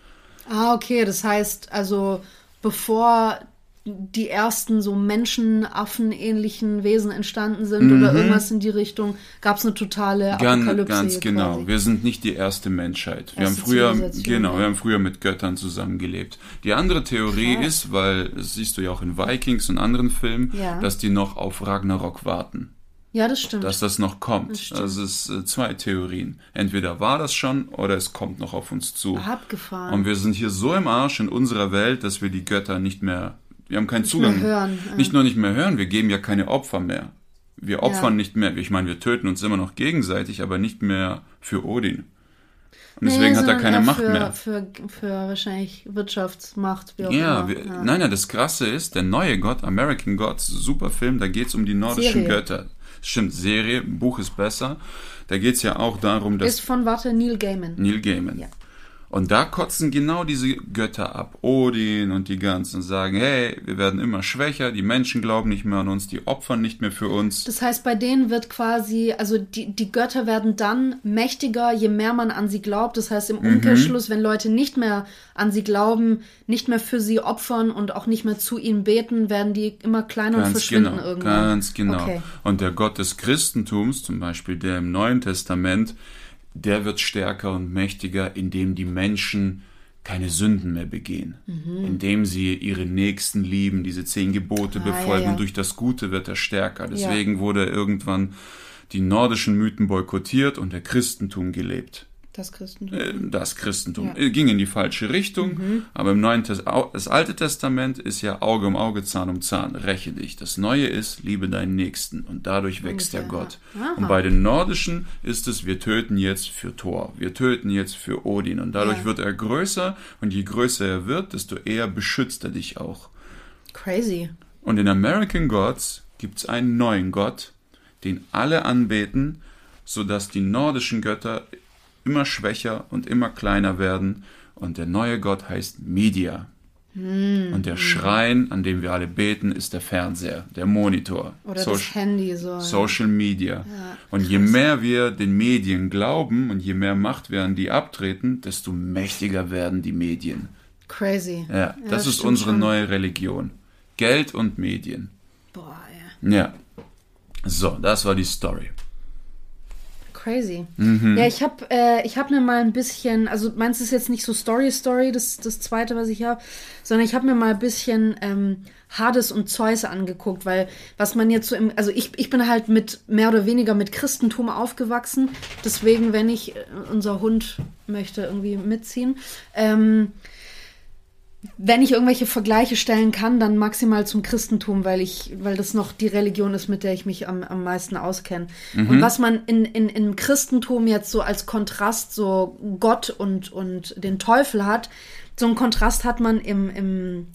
B: Ah, okay. Das heißt, also bevor die ersten so menschenaffenähnlichen Wesen entstanden sind oder irgendwas in die Richtung, gab es eine totale
A: Mhm. Ganz,
B: Apokalypse.
A: ganz genau.
B: quasi.
A: Wir sind nicht die erste Menschheit. Wir
B: Erste
A: haben früher, genau, wir haben früher mit Göttern zusammengelebt. Die andere Theorie
B: Krass.
A: ist, weil das siehst du ja auch in Vikings und anderen Filmen,
B: Ja.
A: dass die noch auf Ragnarok warten.
B: Ja, das stimmt.
A: dass das noch kommt.
B: stimmt.
A: Also es ist äh, zwei Theorien. Entweder war das schon oder es kommt noch auf uns zu.
B: Abgefahren.
A: Und wir sind hier so im Arsch in unserer Welt, dass wir die Götter nicht mehr, wir haben keinen Zugang.
B: mehr hören, ja.
A: Nicht nur nicht mehr hören, wir geben ja keine Opfer mehr. Wir opfern nicht mehr, ich meine, wir töten uns immer noch gegenseitig, aber nicht mehr für Odin. Und deswegen
B: Nee,
A: hat er keine Macht
B: für,
A: mehr.
B: Für, für wahrscheinlich Wirtschaftsmacht, wie auch
A: Ja,
B: immer.
A: wir, nein, nein, das Krasse ist, der neue Gott, American Gods, super Film, da geht's um die nordischen
B: Serie.
A: Götter. Stimmt, Serie, Buch ist besser. Da geht's ja auch darum, dass
B: Ist von, warte, Neil Gaiman.
A: Neil Gaiman.
B: Ja.
A: Und da kotzen genau diese Götter ab, Odin und die ganzen, und sagen, hey, wir werden immer schwächer, die Menschen glauben nicht mehr an uns, die opfern nicht mehr für uns.
B: Das heißt, bei denen wird quasi, also die, die Götter werden dann mächtiger, je mehr man an sie glaubt. Das heißt, im
A: Mhm.
B: Umkehrschluss, wenn Leute nicht mehr an sie glauben, nicht mehr für sie opfern und auch nicht mehr zu ihnen beten, werden die immer kleiner und
A: Ganz
B: verschwinden
A: genau,
B: irgendwann.
A: ganz genau.
B: Okay.
A: Und der Gott des Christentums, zum Beispiel der im Neuen Testament, der wird stärker und mächtiger, indem die Menschen keine Sünden mehr begehen,
B: Mhm.
A: indem sie ihre Nächsten lieben, diese zehn Gebote
B: Ah, ja,
A: befolgen
B: ja.
A: und durch das Gute wird er stärker. Deswegen wurde irgendwann die nordischen Mythen boykottiert und der Christentum gelebt.
B: Das Christentum.
A: Äh, Das Christentum
B: Ja. Mhm.
A: äh, ging in die falsche Richtung, aber im Neuen das Alte Testament ist ja Auge um Auge, Zahn um Zahn, räche dich. Das Neue ist, liebe deinen Nächsten und dadurch wächst der
B: Ungefähr,
A: Gott.
B: ja.
A: Und bei den Nordischen ist es, wir töten jetzt für Thor, wir töten jetzt für Odin und dadurch
B: Ja.
A: wird er größer und je größer er wird, desto eher beschützt er dich auch.
B: Crazy.
A: Und in American Gods gibt's einen neuen Gott, den alle anbeten, sodass die nordischen Götter immer schwächer und immer kleiner werden. Und der neue Gott heißt Media.
B: Hm.
A: Und der Schrein, an dem wir alle beten, ist der Fernseher, der Monitor.
B: Oder
A: Soci-
B: das Handy so.
A: Social Media. und je mehr wir den Medien glauben und je mehr Macht wir an die abtreten, desto mächtiger werden die Medien.
B: Crazy.
A: Ja, das ist
B: stimmt
A: unsere
B: schon.
A: neue Religion. Geld und Medien.
B: Boah, ey.
A: Ja. So, das war die Story.
B: Crazy.
A: Mhm.
B: Ja, ich habe äh, ich hab mir mal ein bisschen, also meins ist jetzt nicht so Story Story, das, das zweite, was ich habe, sondern ich habe mir mal ein bisschen ähm, Hades und Zeus angeguckt, weil was man jetzt so im, also ich, ich bin halt mit mehr oder weniger mit Christentum aufgewachsen, deswegen, wenn ich, äh, unser Hund möchte irgendwie mitziehen, ähm, wenn ich irgendwelche Vergleiche stellen kann, dann maximal zum Christentum, weil ich, weil das noch die Religion ist, mit der ich mich am, am meisten auskenne. Und was man in, in, im Christentum jetzt so als Kontrast so Gott und, und den Teufel hat, so einen Kontrast hat man im, im,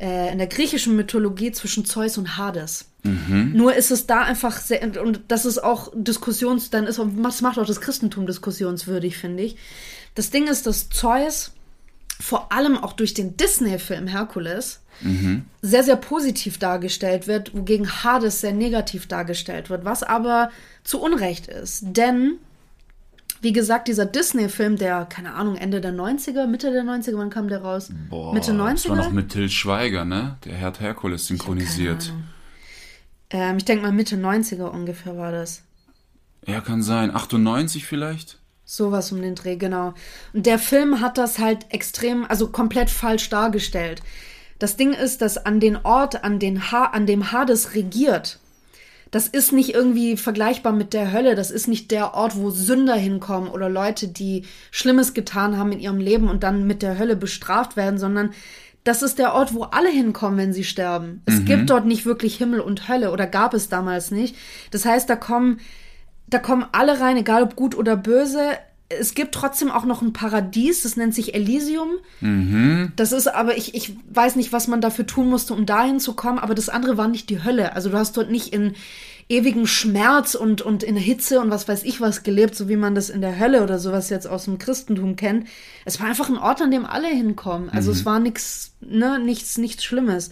B: äh, in der griechischen Mythologie zwischen Zeus und Hades. Nur ist es da einfach sehr, und- und das ist auch Diskussions, dann ist, das macht auch das Christentum diskussionswürdig, finde ich. Das Ding ist, dass Zeus vor allem auch durch den Disney-Film Herkules sehr, sehr positiv dargestellt wird, wogegen Hades sehr negativ dargestellt wird, was aber zu Unrecht ist. Denn, wie gesagt, dieser Disney-Film, der, keine Ahnung, Ende der 90er, Mitte der 90er, wann kam der raus? Mitte 90er?
A: Das war noch mit Till Schweiger, ne? Der Herr Herkules synchronisiert.
B: ähm, ich denke mal Mitte 90er ungefähr war das.
A: Ja, kann sein. 98 vielleicht?
B: Sowas um den Dreh, genau. Und der Film hat das halt extrem, also komplett falsch dargestellt. Das Ding ist, dass an den Ort, an, den ha an dem Hades regiert, das ist nicht irgendwie vergleichbar mit der Hölle. Das ist nicht der Ort, wo Sünder hinkommen oder Leute, die Schlimmes getan haben in ihrem Leben und dann mit der Hölle bestraft werden, sondern das ist der Ort, wo alle hinkommen, wenn sie sterben. Es gibt dort nicht wirklich Himmel und Hölle oder gab es damals nicht. Das heißt, da kommen da kommen alle rein, egal ob gut oder böse. Es gibt trotzdem auch noch ein Paradies, das nennt sich Elysium. Das ist aber, ich, ich weiß nicht, was man dafür tun musste, um dahin zu kommen, aber das andere war nicht die Hölle. Also du hast dort nicht in ewigen Schmerz und, und in Hitze und was weiß ich was gelebt, so wie man das in der Hölle oder sowas jetzt aus dem Christentum kennt. Es war einfach ein Ort, an dem alle hinkommen. Also es war nichts, ne, nichts, nichts Schlimmes.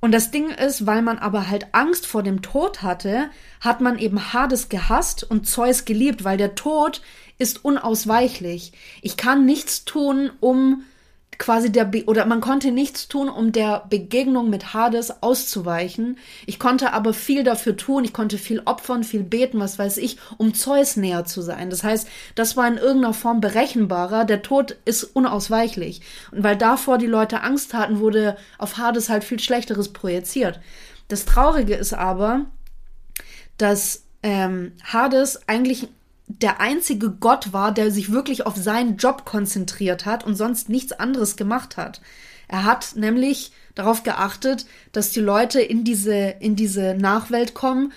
B: Und das Ding ist, weil man aber halt Angst vor dem Tod hatte, hat man eben Hades gehasst und Zeus geliebt, weil der Tod ist unausweichlich. Ich kann nichts tun, um quasi der Be oder man konnte nichts tun, um der Begegnung mit Hades auszuweichen. Ich konnte aber viel dafür tun, ich konnte viel opfern, viel beten, was weiß ich, um Zeus näher zu sein. Das heißt, das war in irgendeiner Form berechenbarer. Der Tod ist unausweichlich. Und weil davor die Leute Angst hatten, wurde auf Hades halt viel Schlechteres projiziert. Das Traurige ist aber, dass ähm, Hades eigentlich der einzige Gott war, der sich wirklich auf seinen Job konzentriert hat und sonst nichts anderes gemacht hat. Er hat nämlich darauf geachtet, dass die Leute in diese, in diese Nachwelt kommen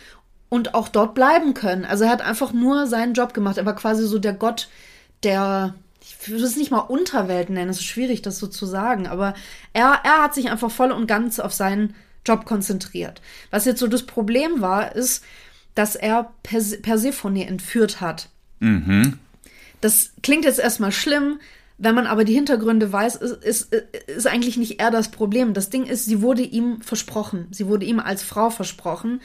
B: und auch dort bleiben können. Also er hat einfach nur seinen Job gemacht. Er war quasi so der Gott der, ich würde es nicht mal Unterwelt nennen, es ist schwierig, das so zu sagen, aber er, er hat sich einfach voll und ganz auf seinen Job konzentriert. Was jetzt so das Problem war, ist, dass er Pers Persephone entführt hat.
A: Mhm.
B: Das klingt jetzt erstmal schlimm, wenn man aber die Hintergründe weiß, ist, ist, ist eigentlich nicht er das Problem. Das Ding ist, sie wurde ihm versprochen. Sie wurde ihm als Frau versprochen.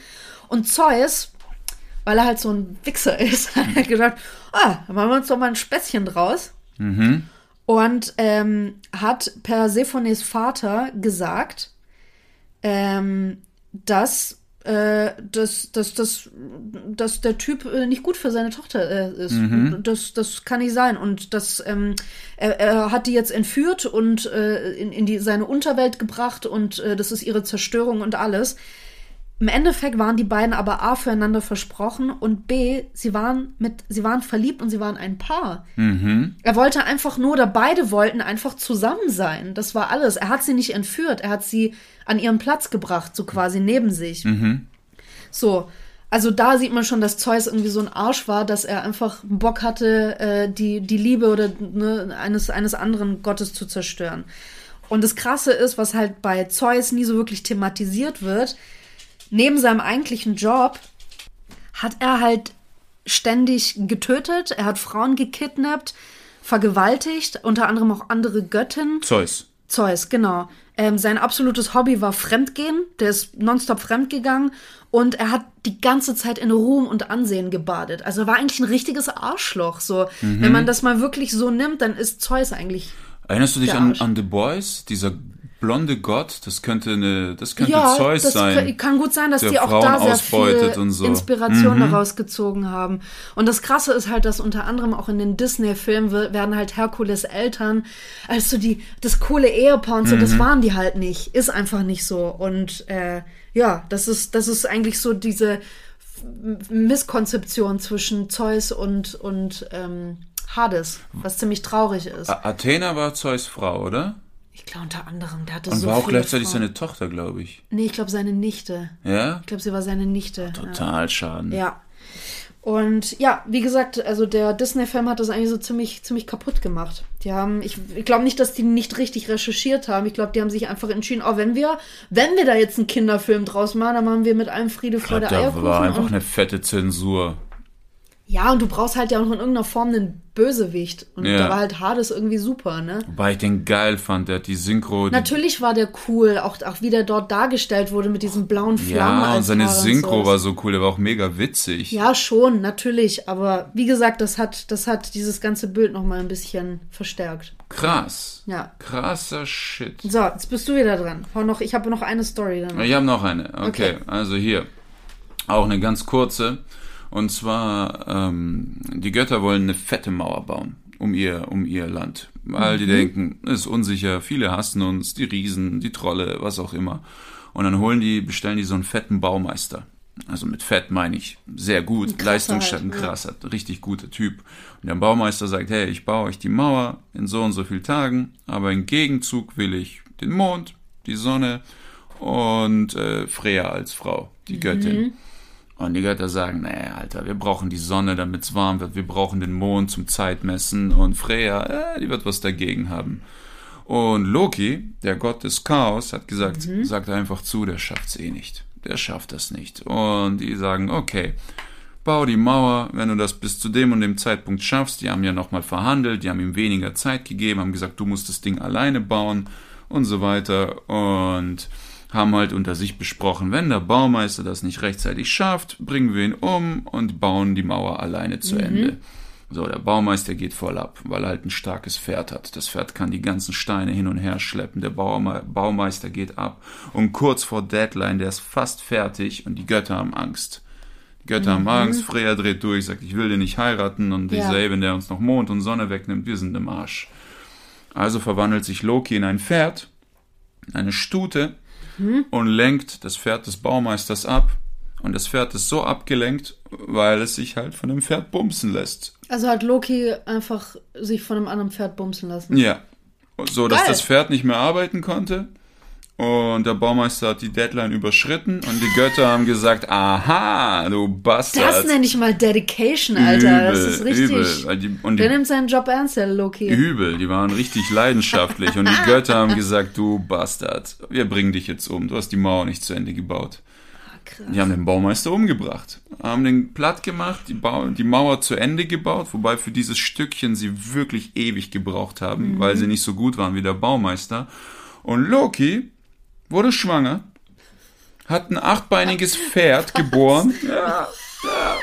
B: Und Zeus, weil er halt so ein Wichser [laughs] ist, hat er gedacht, ah, dann machen wir uns doch mal ein Späßchen draus.
A: Mhm.
B: Und ähm, hat Persephones Vater gesagt, ähm, dass, äh, dass, dass, dass, dass der Typ äh, nicht gut für seine Tochter äh, ist.
A: Mhm.
B: Das, das kann nicht sein. Und das, ähm, er, er hat die jetzt entführt und äh, in, in die, seine Unterwelt gebracht und äh, das ist ihre Zerstörung und alles. Im Endeffekt waren die beiden aber A füreinander versprochen und B, sie waren mit, sie waren verliebt und sie waren ein Paar.
A: Mhm.
B: Er wollte einfach nur, oder beide wollten einfach zusammen sein. Das war alles. Er hat sie nicht entführt, er hat sie an ihren Platz gebracht, so quasi neben sich.
A: Mhm.
B: So. Also da sieht man schon, dass Zeus irgendwie so ein Arsch war, dass er einfach Bock hatte, äh, die, die Liebe oder ne, eines, eines anderen Gottes zu zerstören. Und das Krasse ist, was halt bei Zeus nie so wirklich thematisiert wird, neben seinem eigentlichen Job hat er halt ständig getötet, er hat Frauen gekidnappt, vergewaltigt, unter anderem auch andere Göttinnen.
A: Zeus.
B: Zeus, genau. Ähm, sein absolutes Hobby war Fremdgehen. Der ist nonstop fremdgegangen und er hat die ganze Zeit in Ruhm und Ansehen gebadet. Also er war eigentlich ein richtiges Arschloch. So,
A: Mhm.
B: wenn man das mal wirklich so nimmt, dann ist Zeus eigentlich.
A: Erinnerst du dich an, an The Boys? Dieser blonde Gott, das könnte eine, das könnte
B: ja,
A: Zeus
B: das
A: sein.
B: kann- kann gut sein, dass die auch
A: Frauen
B: da sehr viel
A: so.
B: Inspiration
A: Mhm.
B: daraus gezogen haben. Und das Krasse ist halt, dass unter anderem auch in den Disney-Filmen we- werden halt Herkules Eltern als so die das coole Ehepaar und so.
A: Mhm.
B: Das waren die halt nicht, ist einfach nicht so. Und äh, ja, das ist das ist eigentlich so diese Misskonzeption zwischen Zeus und und ähm, Hades, was ziemlich traurig ist.
A: Athena war Zeus Frau, oder?
B: Ich glaube unter anderem, der hatte
A: Und
B: so
A: war auch gleichzeitig
B: Frauen.
A: seine Tochter, glaube ich.
B: Nee, ich glaube seine Nichte.
A: Ja?
B: Ich glaube, sie war seine Nichte. Ja.
A: Total schaden.
B: Ja. Und ja, wie gesagt, also der Disney-Film hat das eigentlich so ziemlich, ziemlich kaputt gemacht. Die haben, ich, ich glaube nicht, dass die nicht richtig recherchiert haben. Ich glaube, die haben sich einfach entschieden, oh, wenn wir, wenn wir da jetzt einen Kinderfilm draus machen, dann machen wir mit allem Friede,
A: glaube, da
B: Eierkuchen.
A: war einfach eine fette Zensur.
B: Ja, und du brauchst halt ja auch noch in irgendeiner Form einen Bösewicht. Und
A: Ja.
B: da war halt Hades irgendwie super, ne?
A: Wobei ich den geil fand, der hat die Synchro. Die,
B: Natürlich war der cool, auch, auch wie der dort dargestellt wurde mit diesen blauen Flammen.
A: ja, und seine
B: Haare und
A: Synchro
B: so.
A: war so cool, der war auch mega witzig.
B: Ja, schon, natürlich. Aber wie gesagt, das hat, das hat dieses ganze Bild noch mal ein bisschen verstärkt.
A: Krass.
B: Ja.
A: Krasser Shit.
B: So, jetzt bist du wieder dran. Hau noch, ich habe noch eine Story dann.
A: Ich habe noch eine. Okay,
B: Okay.
A: also hier. Auch eine ganz kurze. Und zwar, ähm, die Götter wollen eine fette Mauer bauen um ihr, um ihr Land. Weil die denken, es ist unsicher, viele hassen uns, die Riesen, die Trolle, was auch immer. Und dann holen die, bestellen die so einen fetten Baumeister. Also mit fett meine ich sehr gut, ein
B: halt, ja.
A: krasser, richtig guter Typ. Und der Baumeister sagt, hey, ich baue euch die Mauer in so und so viel Tagen, aber im Gegenzug will ich den Mond, die Sonne und äh, Freya als Frau, die Göttin. Und die Götter sagen, nee, Alter, wir brauchen die Sonne, damit es warm wird. Wir brauchen den Mond zum Zeitmessen. Und Freya, äh, die wird was dagegen haben. Und Loki, der Gott des Chaos, hat gesagt, sagt einfach zu, der schafft's eh nicht. Der schafft das nicht. Und die sagen, okay, bau die Mauer, wenn du das bis zu dem und dem Zeitpunkt schaffst. Die haben ja nochmal verhandelt, die haben ihm weniger Zeit gegeben, haben gesagt, du musst das Ding alleine bauen und so weiter. Und haben halt unter sich besprochen, wenn der Baumeister das nicht rechtzeitig schafft, bringen wir ihn um und bauen die Mauer alleine zu Ende. So, der Baumeister geht voll ab, weil er halt ein starkes Pferd hat. Das Pferd kann die ganzen Steine hin und her schleppen. Der Baume Baumeister geht ab. Und kurz vor Deadline, der ist fast fertig und die Götter haben Angst. Die Götter haben Angst, Freya dreht durch, sagt, ich will den nicht heiraten und
B: Ja.
A: dieser, wenn der uns noch Mond und Sonne wegnimmt, wir sind im Arsch. Also verwandelt sich Loki in ein Pferd, eine Stute und lenkt das Pferd des Baumeisters ab. Und das Pferd ist so abgelenkt, weil es sich halt von dem Pferd bumsen lässt.
B: Also hat Loki einfach sich von einem anderen Pferd bumsen lassen.
A: Ja. So, dass
B: Geil.
A: das Pferd nicht mehr arbeiten konnte. Und der Baumeister hat die Deadline überschritten und die Götter haben gesagt, aha, du Bastard.
B: Das nenne ich mal Dedication, Alter. das ist richtig.
A: Übel. Weil Die, und
B: Der nimmt seinen Job ernst, der Loki.
A: übel, die waren richtig leidenschaftlich und die Götter haben gesagt, du Bastard, wir bringen dich jetzt um. Du hast die Mauer nicht zu Ende gebaut.
B: Krass.
A: Die haben den Baumeister umgebracht, haben den platt gemacht, die, Bau die Mauer zu Ende gebaut, wobei für dieses Stückchen sie wirklich ewig gebraucht haben,
B: Mhm.
A: weil sie nicht so gut waren wie der Baumeister. Und Loki wurde schwanger, hat ein achtbeiniges Pferd geboren. [laughs] Ja, ja.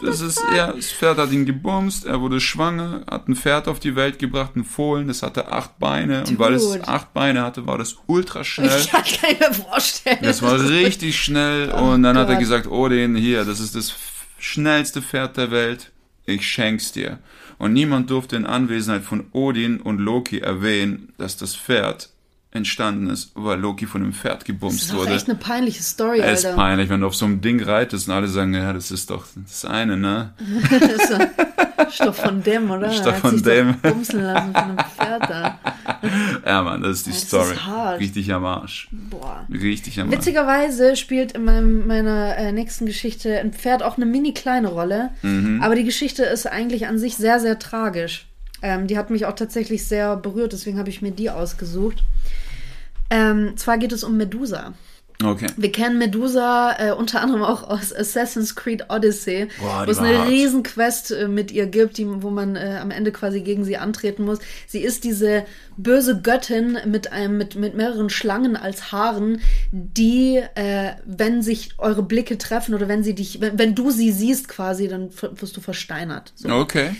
A: Das ist, ja, das Pferd hat ihn gebumst, er wurde schwanger, hat ein Pferd auf die Welt gebracht, ein Fohlen, das hatte acht Beine und weil es
B: Dude.
A: acht Beine hatte, war das ultra schnell.
B: Ich kann mir vorstellen.
A: Das war richtig schnell und dann hat er
B: Gott.
A: gesagt, Odin, hier, das ist das schnellste Pferd der Welt, ich schenk's dir. Und niemand durfte in Anwesenheit von Odin und Loki erwähnen, dass das Pferd entstanden ist, weil Loki von dem Pferd
B: Das
A: gebumst
B: ist doch
A: wurde.
B: echt eine peinliche Story,
A: Es ist peinlich, wenn du auf so einem Ding reitest und alle sagen, ja, das ist doch das eine, ne? [laughs]
B: Ist doch von dem, oder?
A: Ist
B: Er
A: doch
B: hat
A: von dem.
B: Doch bumsen lassen von einem Pferd da. [laughs]
A: Ja, Mann, das ist die
B: Das ist
A: Story.
B: hart.
A: Richtig am Arsch.
B: Boah.
A: Richtig am Arsch.
B: Witzigerweise spielt in meinem, meiner äh, nächsten Geschichte ein Pferd auch eine mini kleine Rolle.
A: Mhm.
B: Aber die Geschichte ist eigentlich an sich sehr, sehr tragisch. Ähm, die hat mich auch tatsächlich sehr berührt, deswegen habe ich mir die ausgesucht. Ähm, zwar geht es um Medusa.
A: Okay.
B: Wir kennen Medusa äh, unter anderem auch aus Assassin's Creed Odyssey,
A: Boah,
B: wo es eine
A: hart.
B: riesen Quest äh, mit ihr gibt, die, wo man äh, am Ende quasi gegen sie antreten muss. Sie ist diese böse Göttin mit einem mit, mit mehreren Schlangen als Haaren, die, äh, wenn sich eure Blicke treffen oder wenn sie dich, wenn, wenn du sie siehst quasi, dann wirst du versteinert. So.
A: Okay.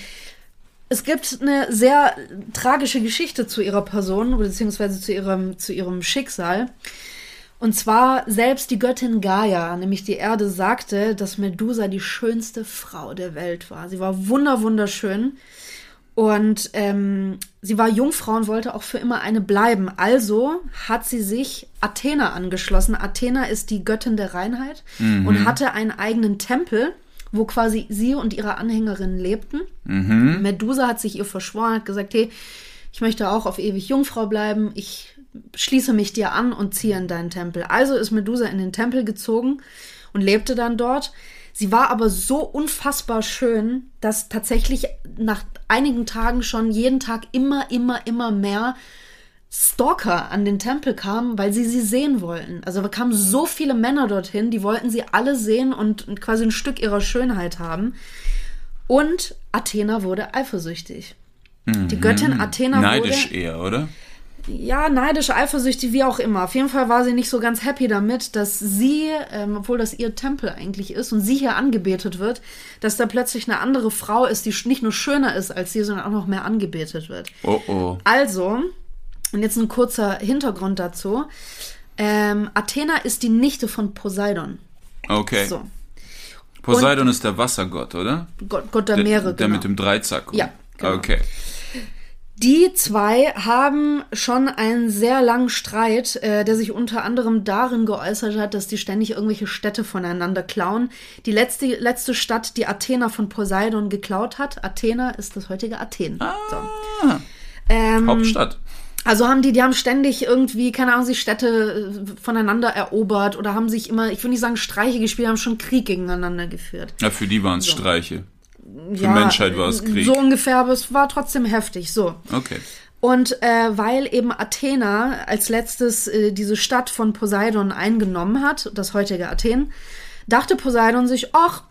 B: Es gibt eine sehr tragische Geschichte zu ihrer Person, beziehungsweise zu ihrem, zu ihrem Schicksal. Und zwar selbst die Göttin Gaia, nämlich die Erde, sagte, dass Medusa die schönste Frau der Welt war. Sie war wunder wunderschön und ähm, sie war Jungfrau und wollte auch für immer eine bleiben. Also hat sie sich Athena angeschlossen. Athena ist die Göttin der Reinheit und hatte einen eigenen Tempel, wo quasi sie und ihre Anhängerinnen lebten. Medusa hat sich ihr verschworen, hat gesagt, hey, ich möchte auch auf ewig Jungfrau bleiben. Ich schließe mich dir an und ziehe in deinen Tempel. Also ist Medusa in den Tempel gezogen und lebte dann dort. Sie war aber so unfassbar schön, dass tatsächlich nach einigen Tagen schon jeden Tag immer, immer, immer mehr Stalker an den Tempel kamen, weil sie sie sehen wollten. Also da kamen so viele Männer dorthin, die wollten sie alle sehen und quasi ein Stück ihrer Schönheit haben. Und Athena wurde eifersüchtig. Die Göttin Athena
A: Mhm. Neidisch
B: wurde
A: eher, oder?
B: ja, neidisch, eifersüchtig, wie auch immer. Auf jeden Fall war sie nicht so ganz happy damit, dass sie, ähm, obwohl das ihr Tempel eigentlich ist und sie hier angebetet wird, dass da plötzlich eine andere Frau ist, die nicht nur schöner ist als sie, sondern auch noch mehr angebetet wird.
A: Oh oh.
B: Also, und jetzt ein kurzer Hintergrund dazu. Ähm, Athena ist die Nichte von Poseidon.
A: Okay.
B: So,
A: Poseidon ist der Wassergott, oder?
B: Gott, Gott der, Meere.
A: Der
B: genau.
A: mit dem Dreizack.
B: Ja, genau.
A: Okay.
B: Die zwei haben schon einen sehr langen Streit, äh, der sich unter anderem darin geäußert hat, dass die ständig irgendwelche Städte voneinander klauen. Die letzte, letzte Stadt, die Athena von Poseidon geklaut hat, Athena ist das heutige Athen. So. Ähm,
A: Hauptstadt.
B: Also haben die, die haben ständig irgendwie, keine Ahnung, sich Städte äh, voneinander erobert oder haben sich immer, ich will nicht sagen Streiche gespielt, haben schon Krieg gegeneinander geführt.
A: Ja, für die waren es Streiche. Für
B: Ja,
A: Menschheit war es Krieg.
B: So ungefähr, aber es war trotzdem heftig. So.
A: Okay.
B: Und äh, weil eben Athena als letztes äh, diese Stadt von Poseidon eingenommen hat, das heutige Athen, dachte Poseidon sich, ach,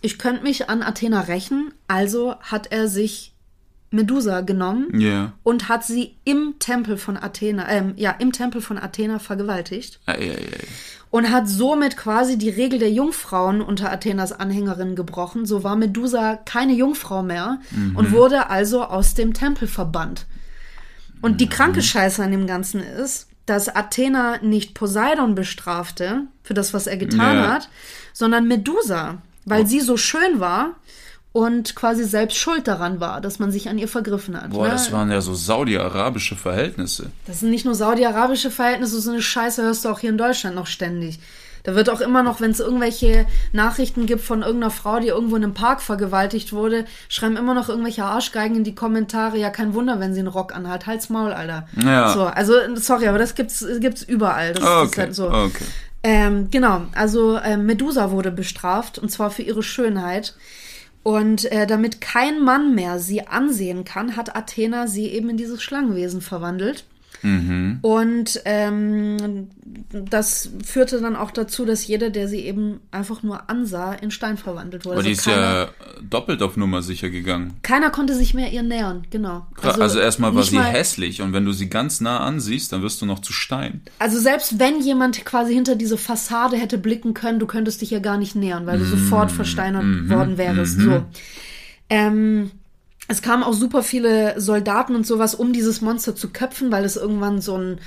B: ich könnte mich an Athena rächen. Also hat er sich Medusa genommen
A: Ja.
B: und hat sie im Tempel von Athena, ähm, ja, im Tempel von Athena vergewaltigt
A: Ei, ei, ei.
B: und hat somit quasi die Regel der Jungfrauen unter Athenas Anhängerinnen gebrochen. So war Medusa keine Jungfrau mehr und wurde also aus dem Tempel verbannt. Und die kranke Scheiße an dem Ganzen ist, dass Athena nicht Poseidon bestrafte für das, was er getan
A: Ja.
B: hat, sondern Medusa, weil sie so schön war und quasi selbst schuld daran war, dass man sich an ihr vergriffen hat.
A: Boah,
B: ne?
A: das waren ja so saudi-arabische Verhältnisse.
B: Das sind nicht nur saudi-arabische Verhältnisse, so eine Scheiße hörst du auch hier in Deutschland noch ständig. Da wird auch immer noch, wenn es irgendwelche Nachrichten gibt von irgendeiner Frau, die irgendwo in einem Park vergewaltigt wurde, schreiben immer noch irgendwelche Arschgeigen in die Kommentare. Ja, kein Wunder, wenn sie einen Rock anhat. Halt's Maul, Alter.
A: Ja.
B: So, also, sorry, aber das gibt's, gibt's überall. Das, das ist
A: Okay,
B: halt so.
A: okay.
B: Ähm, genau, also ähm, Medusa wurde bestraft und zwar für ihre Schönheit. Und äh, damit kein Mann mehr sie ansehen kann, hat Athena sie eben in dieses Schlangenwesen verwandelt. Und ähm, das führte dann auch dazu, dass jeder, der sie eben einfach nur ansah, in Stein verwandelt wurde.
A: Aber die
B: Also
A: ist
B: keiner,
A: ja doppelt auf Nummer sicher gegangen.
B: keiner konnte sich mehr ihr nähern, genau.
A: Also, also erstmal war sie
B: mal-
A: hässlich und wenn du sie ganz nah ansiehst, dann wirst du noch zu Stein.
B: Also selbst wenn jemand quasi hinter diese Fassade hätte blicken können, du könntest dich ja gar nicht nähern, weil du sofort versteinert worden wärst. So. Ähm, es kamen auch super viele Soldaten und sowas, um dieses Monster zu köpfen, weil es irgendwann so ein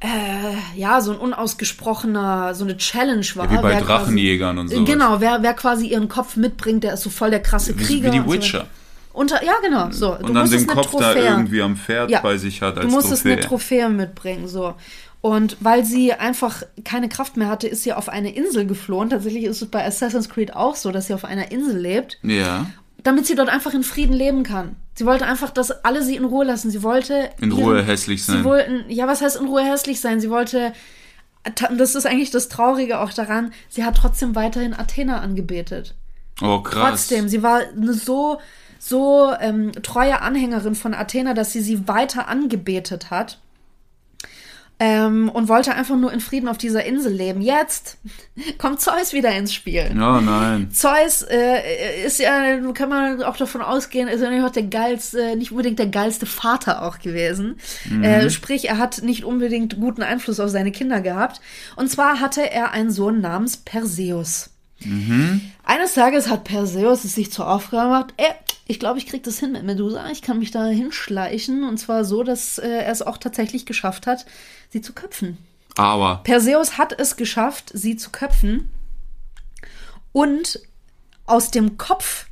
B: äh, ja, so ein unausgesprochener, so eine Challenge war.
A: wie bei
B: wer
A: Drachenjägern
B: quasi,
A: und sowas.
B: Genau, wer, wer quasi ihren Kopf mitbringt, der ist so voll der krasse Krieger.
A: wie die
B: und so
A: Witcher.
B: Unter, ja, genau, so.
A: Und dann den Kopf da
B: Trophäe-
A: irgendwie am Pferd
B: ja.
A: bei sich hat als
B: Du musstest
A: Trophäe.
B: eine Trophäe mitbringen, so. Und weil sie einfach keine Kraft mehr hatte, ist sie auf eine Insel geflohen. Tatsächlich ist es bei Assassin's Creed auch so, dass sie auf einer Insel lebt,
A: ja.
B: Damit sie dort einfach in Frieden leben kann. Sie wollte einfach, dass alle sie in Ruhe lassen. Sie wollte
A: In
B: ihren-
A: Ruhe hässlich sein.
B: Sie wollten, ja, was heißt in Ruhe hässlich sein? Sie wollte, das ist eigentlich das Traurige auch daran, sie hat trotzdem weiterhin Athena angebetet.
A: Oh, krass.
B: Trotzdem, sie war eine so, so ähm, treue Anhängerin von Athena, dass sie sie weiter angebetet hat. Ähm, und wollte einfach nur in Frieden auf dieser Insel leben. Jetzt [laughs] kommt Zeus wieder ins Spiel.
A: Oh nein.
B: Zeus äh, ist ja, kann man auch davon ausgehen, ist ja nicht auch der geilste, nicht unbedingt der geilste Vater auch gewesen. Äh, sprich, er hat nicht unbedingt guten Einfluss auf seine Kinder gehabt. Und zwar hatte er einen Sohn namens Perseus. Eines Tages hat Perseus es sich zur Aufgabe gemacht, ey, ich glaube, ich krieg das hin mit Medusa, ich kann mich da hinschleichen und zwar so, dass äh, er es auch tatsächlich geschafft hat, sie zu köpfen.
A: Aber.
B: Perseus hat es geschafft, sie zu köpfen und aus dem Kopf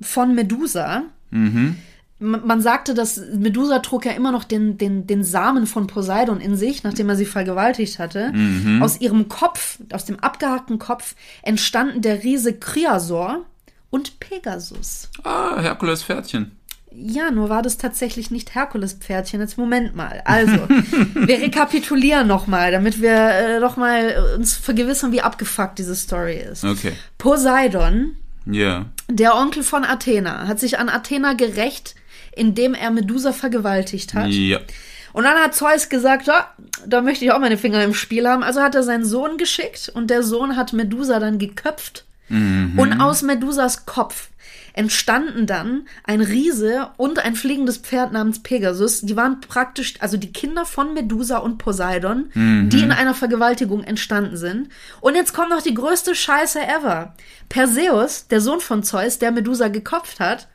B: von Medusa, m- man sagte, dass Medusa trug ja immer noch den, den, den Samen von Poseidon in sich, nachdem er sie vergewaltigt hatte. Aus ihrem Kopf, aus dem abgehackten Kopf, entstanden der Riese Kryasor und Pegasus.
A: Ah, Herkules Pferdchen.
B: Ja, nur war das tatsächlich nicht Herkules-Pferdchen. Jetzt Moment mal. Also, [laughs] wir rekapitulieren nochmal, damit wir äh, noch mal uns vergewissern, wie abgefuckt diese Story ist.
A: Okay.
B: Poseidon,
A: Ja.
B: der Onkel von Athena, hat sich an Athena gerecht, indem er Medusa vergewaltigt hat.
A: Ja.
B: Und dann hat Zeus gesagt, ja, da möchte ich auch meine Finger im Spiel haben. Also hat er seinen Sohn geschickt und der Sohn hat Medusa dann geköpft. Und aus Medusas Kopf entstanden dann ein Riese und ein fliegendes Pferd namens Pegasus. Die waren praktisch, also die Kinder von Medusa und Poseidon, die in einer Vergewaltigung entstanden sind. Und jetzt kommt noch die größte Scheiße ever. Perseus, der Sohn von Zeus, der Medusa gekopft hat,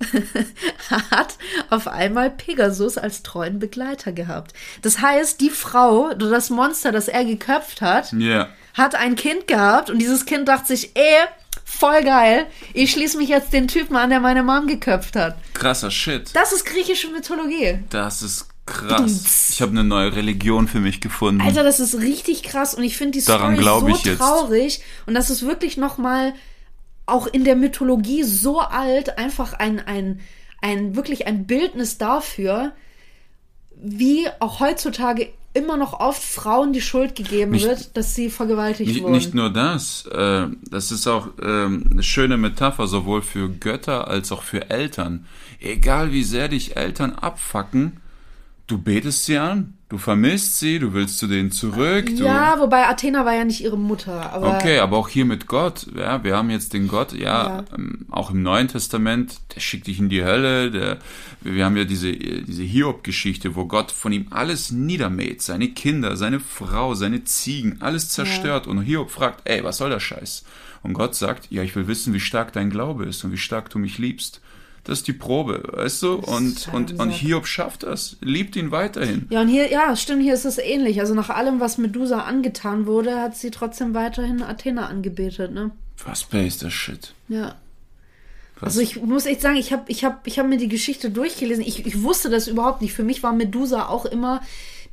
B: [laughs] hat auf einmal Pegasus als treuen Begleiter gehabt. Das heißt, die Frau, das Monster, das er geköpft hat,
A: Ja.
B: hat ein Kind gehabt und dieses Kind dachte sich, ey, voll geil, ich schließe mich jetzt den Typen an, der meine Mom geköpft hat.
A: Krasser Shit.
B: Das ist griechische Mythologie.
A: Das ist krass. Ich habe eine neue Religion für mich gefunden.
B: Alter, das ist richtig krass und ich finde die
A: Daran
B: Story so traurig und das ist wirklich noch mal auch in der Mythologie so alt, einfach ein, ein, ein wirklich ein Bildnis dafür, wie auch heutzutage immer noch oft Frauen die Schuld gegeben
A: Nicht-
B: wird, dass sie vergewaltigt
A: Nicht,
B: wurden.
A: nicht nur das, äh, das ist auch ähm, eine schöne Metapher, sowohl für Götter als auch für Eltern. Egal wie sehr dich Eltern abfacken, du betest sie an, du vermisst sie, du willst zu denen zurück.
B: Ja, wobei Athena war ja nicht ihre Mutter. Aber
A: Okay, aber auch hier mit Gott. Ja, wir haben jetzt den Gott, ja,
B: Ja.
A: Ähm, auch im Neuen Testament, der schickt dich in die Hölle. Der, wir haben ja diese, diese Hiob-Geschichte, wo Gott von ihm alles niedermäht. Seine Kinder, seine Frau, seine Ziegen, alles zerstört. Und Hiob fragt, ey, was soll der Scheiß? Und Gott sagt, ja, ich will wissen, wie stark dein Glaube ist und wie stark du mich liebst. Das ist die Probe, weißt du? Und, und, und. Hiob schafft das, liebt ihn weiterhin.
B: Ja, und hier, ja, stimmt, hier ist es ähnlich. Also nach allem, was Medusa angetan wurde, hat sie trotzdem weiterhin Athena angebetet, ne?
A: Was ist das Shit?
B: Ja.
A: Was?
B: Also ich muss echt sagen, ich habe ich hab, ich hab mir die Geschichte durchgelesen. Ich, ich wusste das überhaupt nicht. Für mich war Medusa auch immer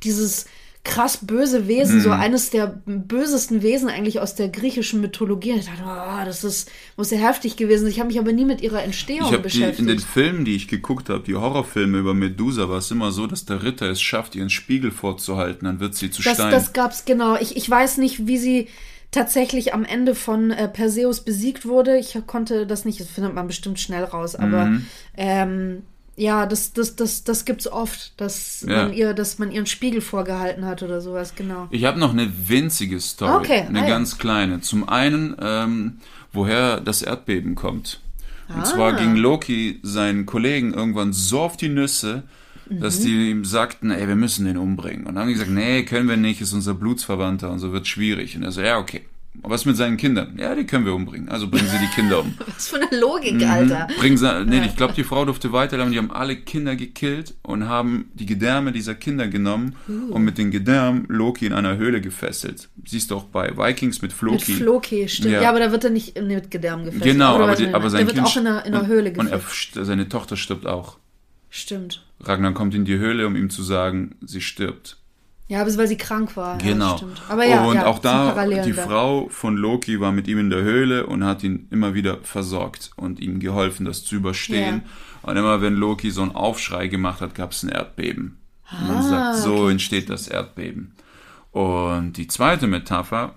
B: dieses krass böse Wesen, so eines der bösesten Wesen eigentlich aus der griechischen Mythologie. Und ich dachte, oh, das ist, muss ja heftig gewesen sein. Ich habe mich aber nie mit ihrer Entstehung
A: Ich habe die
B: beschäftigt.
A: in den Filmen, die ich geguckt habe, die Horrorfilme über Medusa, war es immer so, dass der Ritter es schafft, ihren Spiegel vorzuhalten, dann wird sie zu
B: Das,
A: Stein.
B: das gab's genau. Ich, ich weiß nicht, wie sie tatsächlich am Ende von äh, Perseus besiegt wurde. Ich konnte das nicht, das findet man bestimmt schnell raus, aber
A: Mhm.
B: ähm, ja, das, das, das, das gibt's oft, dass
A: Ja.
B: man ihr, dass man ihren Spiegel vorgehalten hat oder sowas, genau.
A: Ich habe noch eine winzige Story,
B: Okay,
A: eine
B: ja.
A: ganz kleine. Zum einen, ähm, woher das Erdbeben kommt. Und
B: Ah.
A: zwar ging Loki seinen Kollegen irgendwann so auf die Nüsse, dass
B: Mhm.
A: die ihm sagten, ey, wir müssen den umbringen. Und dann haben die gesagt, nee, können wir nicht, ist unser Blutsverwandter und so wird schwierig. Und er so, ja, okay. Was mit seinen Kindern? Ja, die können wir umbringen. Also bringen sie die Kinder um. [laughs]
B: Was für eine Logik, Alter.
A: Bringen sie, nee, ich glaube, die Frau durfte weiterleben. Die haben alle Kinder gekillt und haben die Gedärme dieser Kinder genommen
B: Uh.
A: und mit den Gedärmen Loki in einer Höhle gefesselt. Siehst du auch bei Vikings mit
B: Mit
A: Floki.
B: Floki, stimmt. Ja.
A: Ja.
B: aber da wird er nicht mit Gedärm gefesselt.
A: Genau, aber, die, aber sein
B: Der wird
A: Kind
B: auch in einer, in einer
A: und,
B: Höhle
A: und er,
B: gefesselt.
A: seine Tochter stirbt auch.
B: Stimmt.
A: Ragnar kommt in die Höhle, um ihm zu sagen, sie stirbt.
B: Ja, aber es weil sie krank war.
A: Genau.
B: Ja, stimmt. Aber ja,
A: und
B: ja,
A: auch da, die
B: da.
A: Frau von Loki war mit ihm in der Höhle und hat ihn immer wieder versorgt und ihm geholfen, das zu überstehen. Und immer wenn Loki so einen Aufschrei gemacht hat, gab es ein Erdbeben. Und man sagt, so entsteht das Erdbeben. Und die zweite Metapher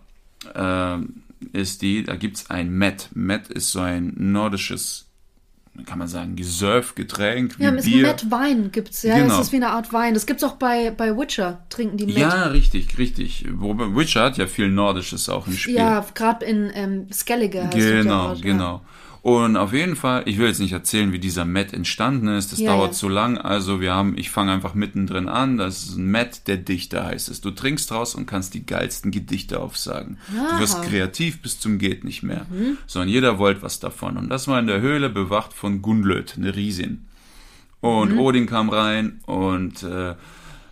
A: ähm, ist die, da gibt's ein Met. Met ist so ein nordisches, kann man sagen, Gesurf-Getränk wie
B: Ja, mit
A: Bier.
B: Matt Wein gibt's. Ja,
A: Genau.
B: das ist wie eine Art Wein. Das gibt's auch bei, bei Witcher. Trinken die Matt.
A: Ja, richtig, richtig. Wobei Witcher hat ja viel Nordisches auch im Spiel.
B: Ja, gerade in ähm, Skellige heißt das ja
A: Genau, genau. Und auf jeden Fall, ich will jetzt nicht erzählen, wie dieser Met entstanden ist. Das
B: Ja,
A: dauert
B: ja.
A: zu lang. Also wir haben, ich fange einfach mittendrin an. Das ist ein Met der Dichter heißt es. Du trinkst draus und kannst die geilsten Gedichte aufsagen. Du wirst kreativ bis zum geht nicht mehr.
B: Mhm.
A: Sondern jeder wollte was davon. Und das war in der Höhle bewacht von Gunlöd, eine Riesin. Und
B: Mhm.
A: Odin kam rein und äh,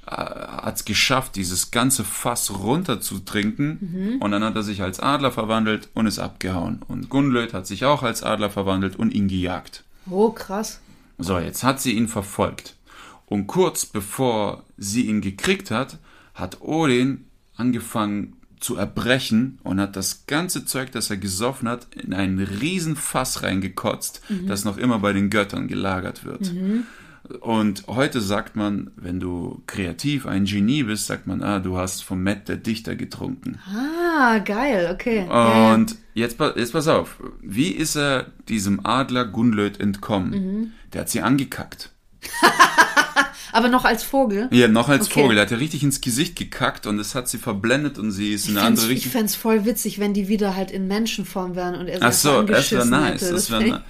A: hat es geschafft, dieses ganze Fass runter zu trinken.
B: Mhm.
A: Und dann hat er sich als Adler verwandelt und ist abgehauen. Und Gunlöd hat sich auch als Adler verwandelt und ihn gejagt.
B: ja. Oh, krass.
A: So, jetzt hat sie ihn verfolgt. Und kurz bevor sie ihn gekriegt hat, hat Odin angefangen zu erbrechen und hat das ganze Zeug, das er gesoffen hat, in einen riesen Fass reingekotzt, das noch immer bei den Göttern gelagert wird. Und heute sagt man, wenn du kreativ ein Genie bist, sagt man, ah, du hast vom Matt der Dichter getrunken.
B: Ah, geil, okay. Ja, ja.
A: Und jetzt, jetzt pass auf, wie ist er diesem Adler Gunlöd entkommen?
B: Mhm.
A: Der hat sie angekackt. [laughs]
B: Aber noch als Vogel.
A: Ja, noch als
B: Okay.
A: Vogel. Der hat ihr richtig ins Gesicht gekackt und es hat sie verblendet und sie ist in eine andere
B: fänd's, ich
A: Richtung.
B: fänd's voll witzig, wenn die wieder halt in Menschenform wären und er sie
A: Ach so, das wäre nice.
B: hätte.
A: Das wär
B: immer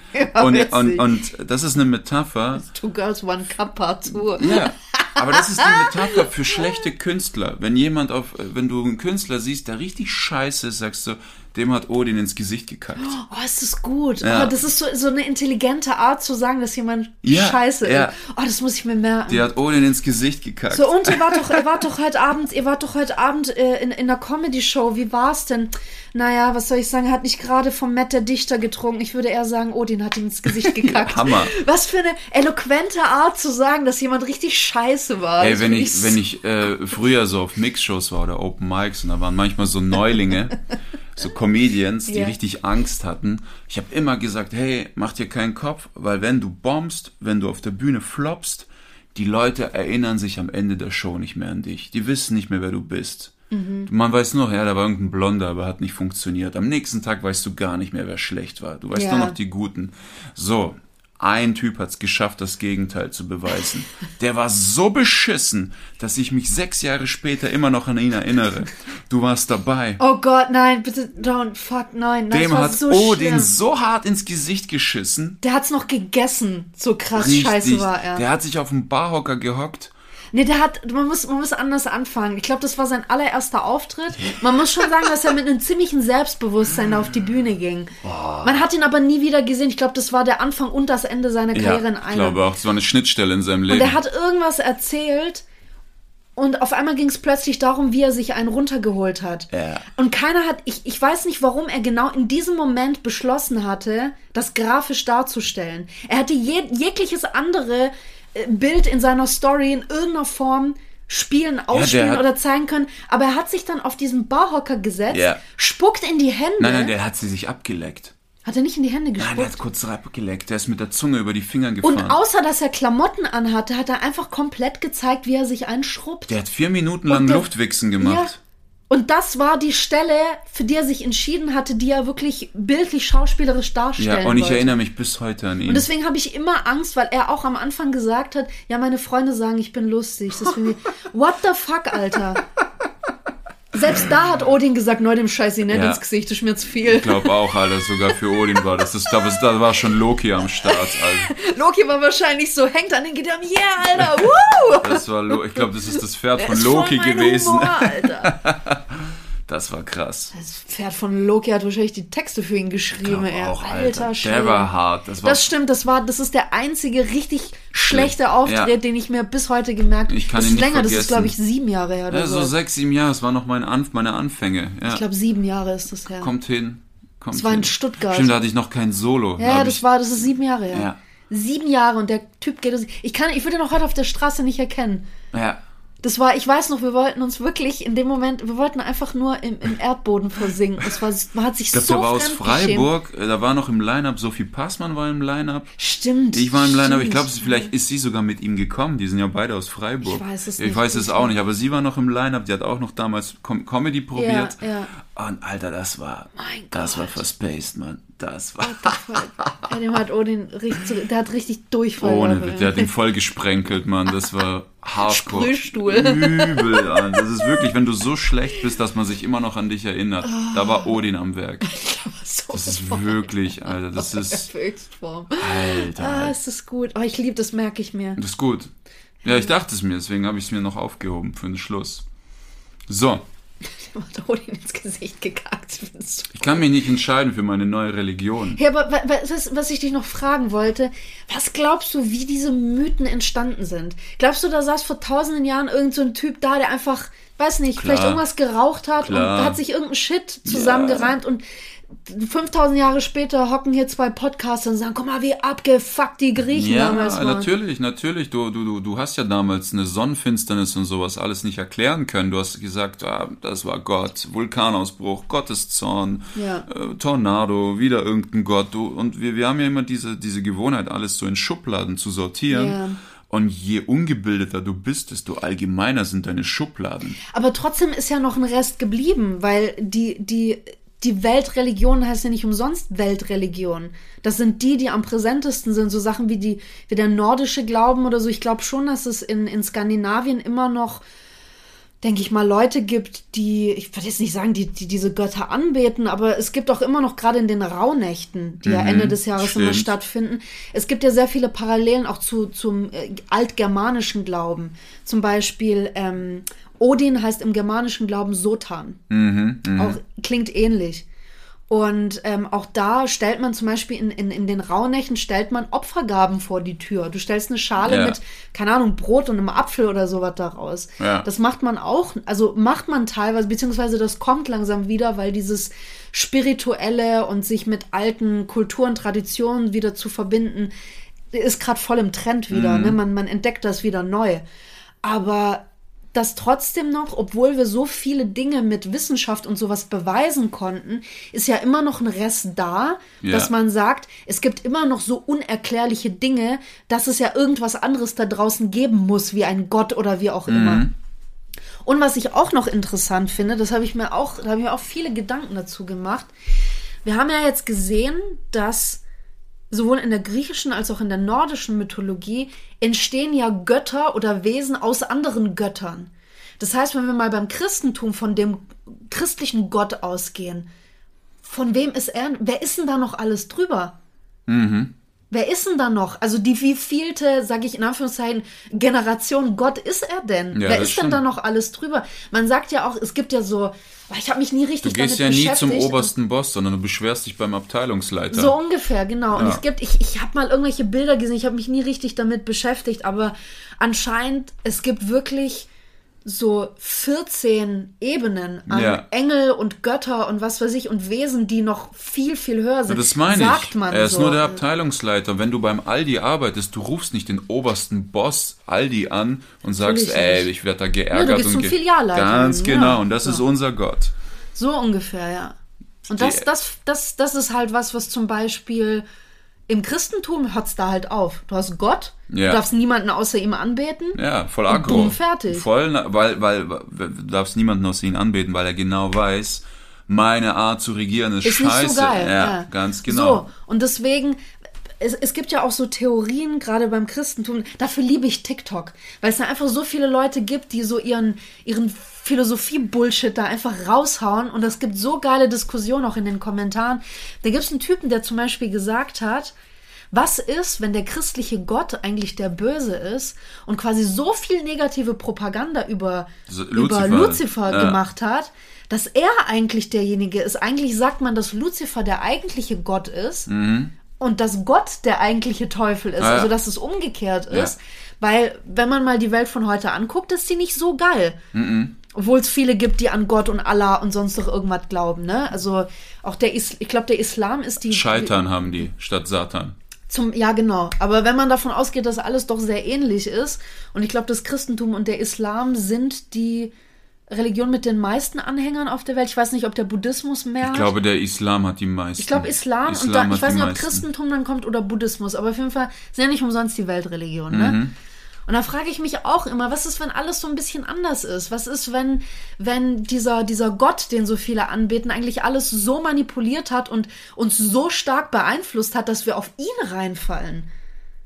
A: und, und, und das ist eine Metapher.
B: Two Girls, One Cup Part 2.
A: Ja, aber das ist die [laughs] Metapher für schlechte Künstler. Wenn jemand auf, wenn du einen Künstler siehst, der richtig scheiße ist, sagst du, dem hat Odin ins Gesicht gekackt.
B: Oh, ist das gut.
A: Ja.
B: Aber das ist so, so eine intelligente Art zu sagen, dass jemand
A: Ja,
B: scheiße
A: ja.
B: ist. Oh, das muss ich mir merken.
A: Die hat Odin ins Gesicht gekackt.
B: So, und ihr wart doch, ihr wart doch heute Abend, ihr wart doch heute Abend äh, in, in einer Comedy-Show. Wie war's denn? Naja, was soll ich sagen? Er hat nicht gerade vom Matt der Dichter getrunken. Ich würde eher sagen, Odin hat ihm ins Gesicht [laughs] gekackt.
A: Hammer.
B: Was für eine eloquente Art zu sagen, dass jemand richtig scheiße war.
A: Ey,
B: Das
A: wenn ich, wenn ich äh, früher so auf Mixshows war oder Open Mics und da waren manchmal so Neulinge, [laughs] so Comedians, die
B: Ja.
A: richtig Angst hatten. Ich habe immer gesagt, hey, mach dir keinen Kopf, weil wenn du bombst, wenn du auf der Bühne floppst, die Leute erinnern sich am Ende der Show nicht mehr an dich. Die wissen nicht mehr, wer du bist. Man weiß nur, ja, da war irgendein Blonder, aber hat nicht funktioniert. Am nächsten Tag weißt du gar nicht mehr, wer schlecht war. Du weißt
B: Ja.
A: nur noch die Guten. So, ein Typ hat's geschafft, das Gegenteil zu beweisen. Der war so beschissen, dass ich mich sechs Jahre später immer noch an ihn erinnere. Du warst dabei.
B: Oh Gott, nein, bitte, don't, fuck, nein. Das
A: Dem hat
B: so
A: Odin
B: schlimm.
A: so hart ins Gesicht geschissen.
B: Der hat's noch gegessen. So krass
A: Richtig.
B: scheiße war er.
A: Der hat sich auf den Barhocker gehockt.
B: Nee, der hat, man muss, man muss anders anfangen. Ich glaube, das war sein allererster Auftritt. Man muss schon sagen, dass er mit einem ziemlichen Selbstbewusstsein da auf die Bühne ging. Man hat ihn aber nie wieder gesehen. Ich glaube, das war der Anfang und das Ende seiner Karriere in
A: Ja, ich
B: einem.
A: glaube auch, es war eine Schnittstelle in seinem
B: Und
A: Leben.
B: er hat irgendwas erzählt und auf einmal ging es plötzlich darum, wie er sich einen runtergeholt hat.
A: Ja.
B: Und keiner hat, ich, ich weiß nicht, warum er genau in diesem Moment beschlossen hatte, das grafisch darzustellen. Er hatte je, jegliches andere Bild in seiner Story in irgendeiner Form spielen, ausspielen
A: hat-
B: oder zeigen können. Aber er hat sich dann auf diesen Barhocker gesetzt,
A: Ja.
B: spuckt in die Hände.
A: Nein, nein, der hat sie sich abgeleckt.
B: hat er nicht in die Hände
A: Nein,
B: gespuckt?
A: der hat kurz abgeleckt. Der ist mit der Zunge über die Finger gefahren.
B: und außer dass er Klamotten anhatte, hat er einfach komplett gezeigt, wie er sich einschrubbt.
A: der hat vier Minuten lang
B: der-
A: Luftwichsen
B: Ja.
A: gemacht.
B: Und das war die Stelle, für die er sich entschieden hatte, die er wirklich bildlich schauspielerisch darstellen
A: Ja, und ich
B: wollte.
A: erinnere mich bis heute an ihn.
B: Und deswegen habe ich immer Angst, weil er auch am Anfang gesagt hat, ja, meine Freunde sagen, ich bin lustig. Deswegen, [laughs] what the fuck, Alter? Selbst da hat Odin gesagt, neu dem Scheiß ihn nicht
A: Ja.
B: ins Gesicht, das ist mir zu viel.
A: Ich glaube auch, Alter, sogar für Odin war das. da, da war schon Loki am Start, Alter.
B: Loki war wahrscheinlich so, hängt an den Gitarren, yeah, Alter, [laughs] woo!
A: Das war Lo ich glaube, das ist das Pferd von Loki gewesen.
B: Humor, Alter. [laughs]
A: Das war krass.
B: Das Pferd von Loki hat wahrscheinlich die Texte für ihn geschrieben, ey.
A: auch,
B: Alter,
A: Alter. Der war hart. Das war
B: Das stimmt, das war, das ist der einzige richtig schlechte
A: Ja.
B: Auftritt, den ich mir bis heute gemerkt habe.
A: Ich kann
B: das
A: ihn
B: ist
A: nicht
B: länger, das ist
A: vergessen.
B: glaube ich sieben Jahre her oder
A: ja, so
B: so.
A: sechs, sieben Jahre. Das war noch mein Anf meine Anfänge. Ja.
B: Ich glaube sieben Jahre ist das her.
A: kommt hin. Kommt
B: Das war in
A: hin.
B: Stuttgart.
A: Stimmt, da hatte ich noch kein Solo. Da
B: Ja,
A: hab
B: das
A: ich,
B: war, das ist sieben Jahre her.
A: Ja.
B: Sieben Jahre und der Typ geht. Ich kann, ich würde ihn auch heute auf der Straße nicht erkennen.
A: Ja.
B: Das war, ich weiß noch, wir wollten uns wirklich in dem Moment, wir wollten einfach nur im, im Erdboden versinken. Es war, man hat sich
A: Ich glaube,
B: so
A: der war aus
B: fremd geschämt.
A: Freiburg. äh, Da war noch im Line-Up, Sophie Passmann war im Line-Up.
B: Stimmt.
A: Ich war im Line-Up, ich glaube, vielleicht ist sie sogar mit ihm gekommen. Die sind ja beide aus Freiburg.
B: Ich weiß es
A: Ich
B: nicht.
A: weiß es auch nicht, aber sie war noch im Line-Up. Die hat auch noch damals Com Comedy probiert.
B: ja.
A: Und Alter, das war,
B: Mein
A: das war
B: Gott.
A: verspaced, Mann. Das war
B: dem hat Odin richtig, der hat richtig Durchfall.
A: ohne,
B: gehabt,
A: der
B: ey.
A: hat ihn voll gesprenkelt, Mann. Das war [laughs] hardcore.
B: Sprühstuhl.
A: Übel, an. Das ist wirklich, wenn du so schlecht bist, dass man sich immer noch an dich erinnert. Da war Odin am Werk. [laughs]
B: So
A: Das ist wirklich, Alter, das ist,
B: Höchstform.
A: Alter.
B: Ah, ist das gut. Oh, ich liebe das, merke ich mir.
A: Das ist gut. Ja, ich dachte es mir, deswegen habe ich es mir noch aufgehoben für den Schluss. So, [laughs]
B: Der hat Odin ins Gesicht gekackt. Ich
A: kann mich nicht entscheiden für meine neue Religion.
B: Ja, aber wa- wa- was, was ich dich noch fragen wollte, was glaubst du, wie diese Mythen entstanden sind? Glaubst du, da saß vor tausenden Jahren irgend so ein Typ da, der einfach, weiß nicht, vielleicht irgendwas geraucht hat
A: Klar.
B: und hat sich irgendein Shit zusammengereimt und 5000 Jahre später hocken hier zwei Podcaster und sagen, guck mal, wie abgefuckt die Griechen
A: Ja,
B: damals waren.
A: natürlich, natürlich. Du, du, du, du hast ja damals eine Sonnenfinsternis und sowas alles nicht erklären können. Du hast gesagt, ah, das war Gott, Vulkanausbruch, Gotteszorn,
B: Ja.
A: äh, Tornado, wieder irgendein Gott. Du, und wir, wir haben ja immer diese, diese Gewohnheit, alles so in Schubladen zu sortieren.
B: Ja.
A: Und je ungebildeter du bist, desto allgemeiner sind deine Schubladen.
B: Aber trotzdem ist ja noch ein Rest geblieben, weil die, die, die Weltreligion heißt ja nicht umsonst Weltreligion. Das sind die, die am präsentesten sind, so Sachen wie die, wie der nordische Glauben oder so. Ich glaube schon, dass es in, in Skandinavien immer noch, denke ich mal, Leute gibt, die, ich würde jetzt nicht sagen, die, die diese Götter anbeten, aber es gibt auch immer noch gerade in den Rauhnächten, die ja Ende des Jahres immer
A: stimmt.
B: stattfinden. Es gibt ja sehr viele Parallelen auch zu, zum äh, altgermanischen Glauben. Zum Beispiel ähm, Odin heißt im germanischen Glauben Sotan. Auch klingt ähnlich. Und ähm, auch da stellt man zum Beispiel in, in, in den Rauhnächten stellt man Opfergaben vor die Tür. Du stellst eine Schale
A: Ja.
B: mit, keine Ahnung, Brot und einem Apfel oder sowas daraus.
A: Ja.
B: Das macht man auch, also macht man teilweise, beziehungsweise das kommt langsam wieder, weil dieses spirituelle und sich mit alten Kulturen, Traditionen wieder zu verbinden, ist gerade voll im Trend wieder. Ne? Man, man entdeckt das wieder neu. Aber dass trotzdem noch, obwohl wir so viele Dinge mit Wissenschaft und sowas beweisen konnten, ist ja immer noch ein Rest da,
A: Ja.
B: dass man sagt, es gibt immer noch so unerklärliche Dinge, dass es ja irgendwas anderes da draußen geben muss, wie ein Gott oder wie auch immer. Und was ich auch noch interessant finde, das habe ich mir auch, da habe ich mir auch viele Gedanken dazu gemacht. Wir haben ja jetzt gesehen, dass sowohl in der griechischen als auch in der nordischen Mythologie entstehen ja Götter oder Wesen aus anderen Göttern. Das heißt, wenn wir mal beim Christentum von dem christlichen Gott ausgehen, von wem ist er? Wer ist denn da noch alles drüber? Wer ist denn da noch? Also die wievielte, sage ich in Anführungszeichen, Generation Gott ist er denn?
A: Ja,
B: Wer ist denn da noch alles drüber? Man sagt ja auch, es gibt ja so, ich habe mich nie
A: Du
B: richtig
A: gehst ja nie
B: beschäftigt.
A: zum obersten Boss, sondern du beschwerst dich beim Abteilungsleiter.
B: So ungefähr, genau. Und
A: Ja.
B: es gibt, ich, ich habe mal irgendwelche Bilder gesehen, ich habe mich nie richtig damit beschäftigt, aber anscheinend, es gibt wirklich so 14 Ebenen an
A: Ja.
B: Engel und Götter und was weiß ich und Wesen, die noch viel, viel höher sind.
A: Das meine
B: sagt
A: ich.
B: Man
A: er ist
B: so.
A: nur der Abteilungsleiter. Wenn du beim Aldi arbeitest, du rufst nicht den obersten Boss Aldi an und sagst,
B: Natürlich
A: ey,
B: nicht.
A: ich werde da geärgert.
B: Ja, du gehst
A: und
B: zum Filialleiter
A: Ganz genau.
B: ja.
A: Und das
B: So.
A: ist unser Gott.
B: So ungefähr, ja. Und das, das, das, das ist halt was, was zum Beispiel im Christentum hört's da halt auf. Du hast Gott,
A: Ja.
B: du darfst niemanden außer ihm anbeten.
A: Ja, voll aggro.
B: bumm, fertig.
A: Voll, weil, weil, du darfst niemanden aus ihnen anbeten, weil er genau weiß, meine Art zu regieren ist,
B: Ist
A: scheiße.
B: nicht so geil.
A: Ja, ganz genau.
B: So, und deswegen, es, es gibt ja auch so Theorien, gerade beim Christentum, dafür liebe ich TikTok, weil es da einfach so viele Leute gibt, die so ihren, ihren Philosophie-Bullshit da einfach raushauen und es gibt so geile Diskussionen auch in den Kommentaren. Da gibt es einen Typen, der zum Beispiel gesagt hat, was ist, wenn der christliche Gott eigentlich der Böse ist und quasi so viel negative Propaganda über
A: So,
B: über
A: Luzifer.
B: Lucifer
A: Ja.
B: gemacht hat, dass er eigentlich derjenige ist. Eigentlich sagt man, dass Lucifer der eigentliche Gott ist und dass Gott der eigentliche Teufel ist.
A: Mhm. Ja.
B: Also dass es umgekehrt
A: Ja.
B: ist. Weil, wenn man mal die Welt von heute anguckt, ist sie nicht so geil. Obwohl es viele gibt, die an Gott und Allah und sonst noch irgendwas glauben. Ne? Also auch der Is ich glaube, der Islam ist die
A: Scheitern haben die statt Satan.
B: zum, ja, genau. Aber wenn man davon ausgeht, dass alles doch sehr ähnlich ist, und ich glaube, das Christentum und der Islam sind die Religion mit den meisten Anhängern auf der Welt. Ich weiß nicht, ob der Buddhismus mehr
A: Ich glaube, der Islam hat die meisten.
B: Ich glaube Islam, und
A: Islam
B: da,
A: hat
B: ich weiß nicht, ob
A: meisten.
B: Christentum dann kommt oder Buddhismus, aber auf jeden Fall sind ja nicht umsonst die Weltreligion,
A: Mhm.
B: ne? Und da frage ich mich auch immer, was ist, wenn alles so ein bisschen anders ist? Was ist, wenn, wenn dieser, dieser Gott, den so viele anbeten, eigentlich alles so manipuliert hat und uns so stark beeinflusst hat, dass wir auf ihn reinfallen?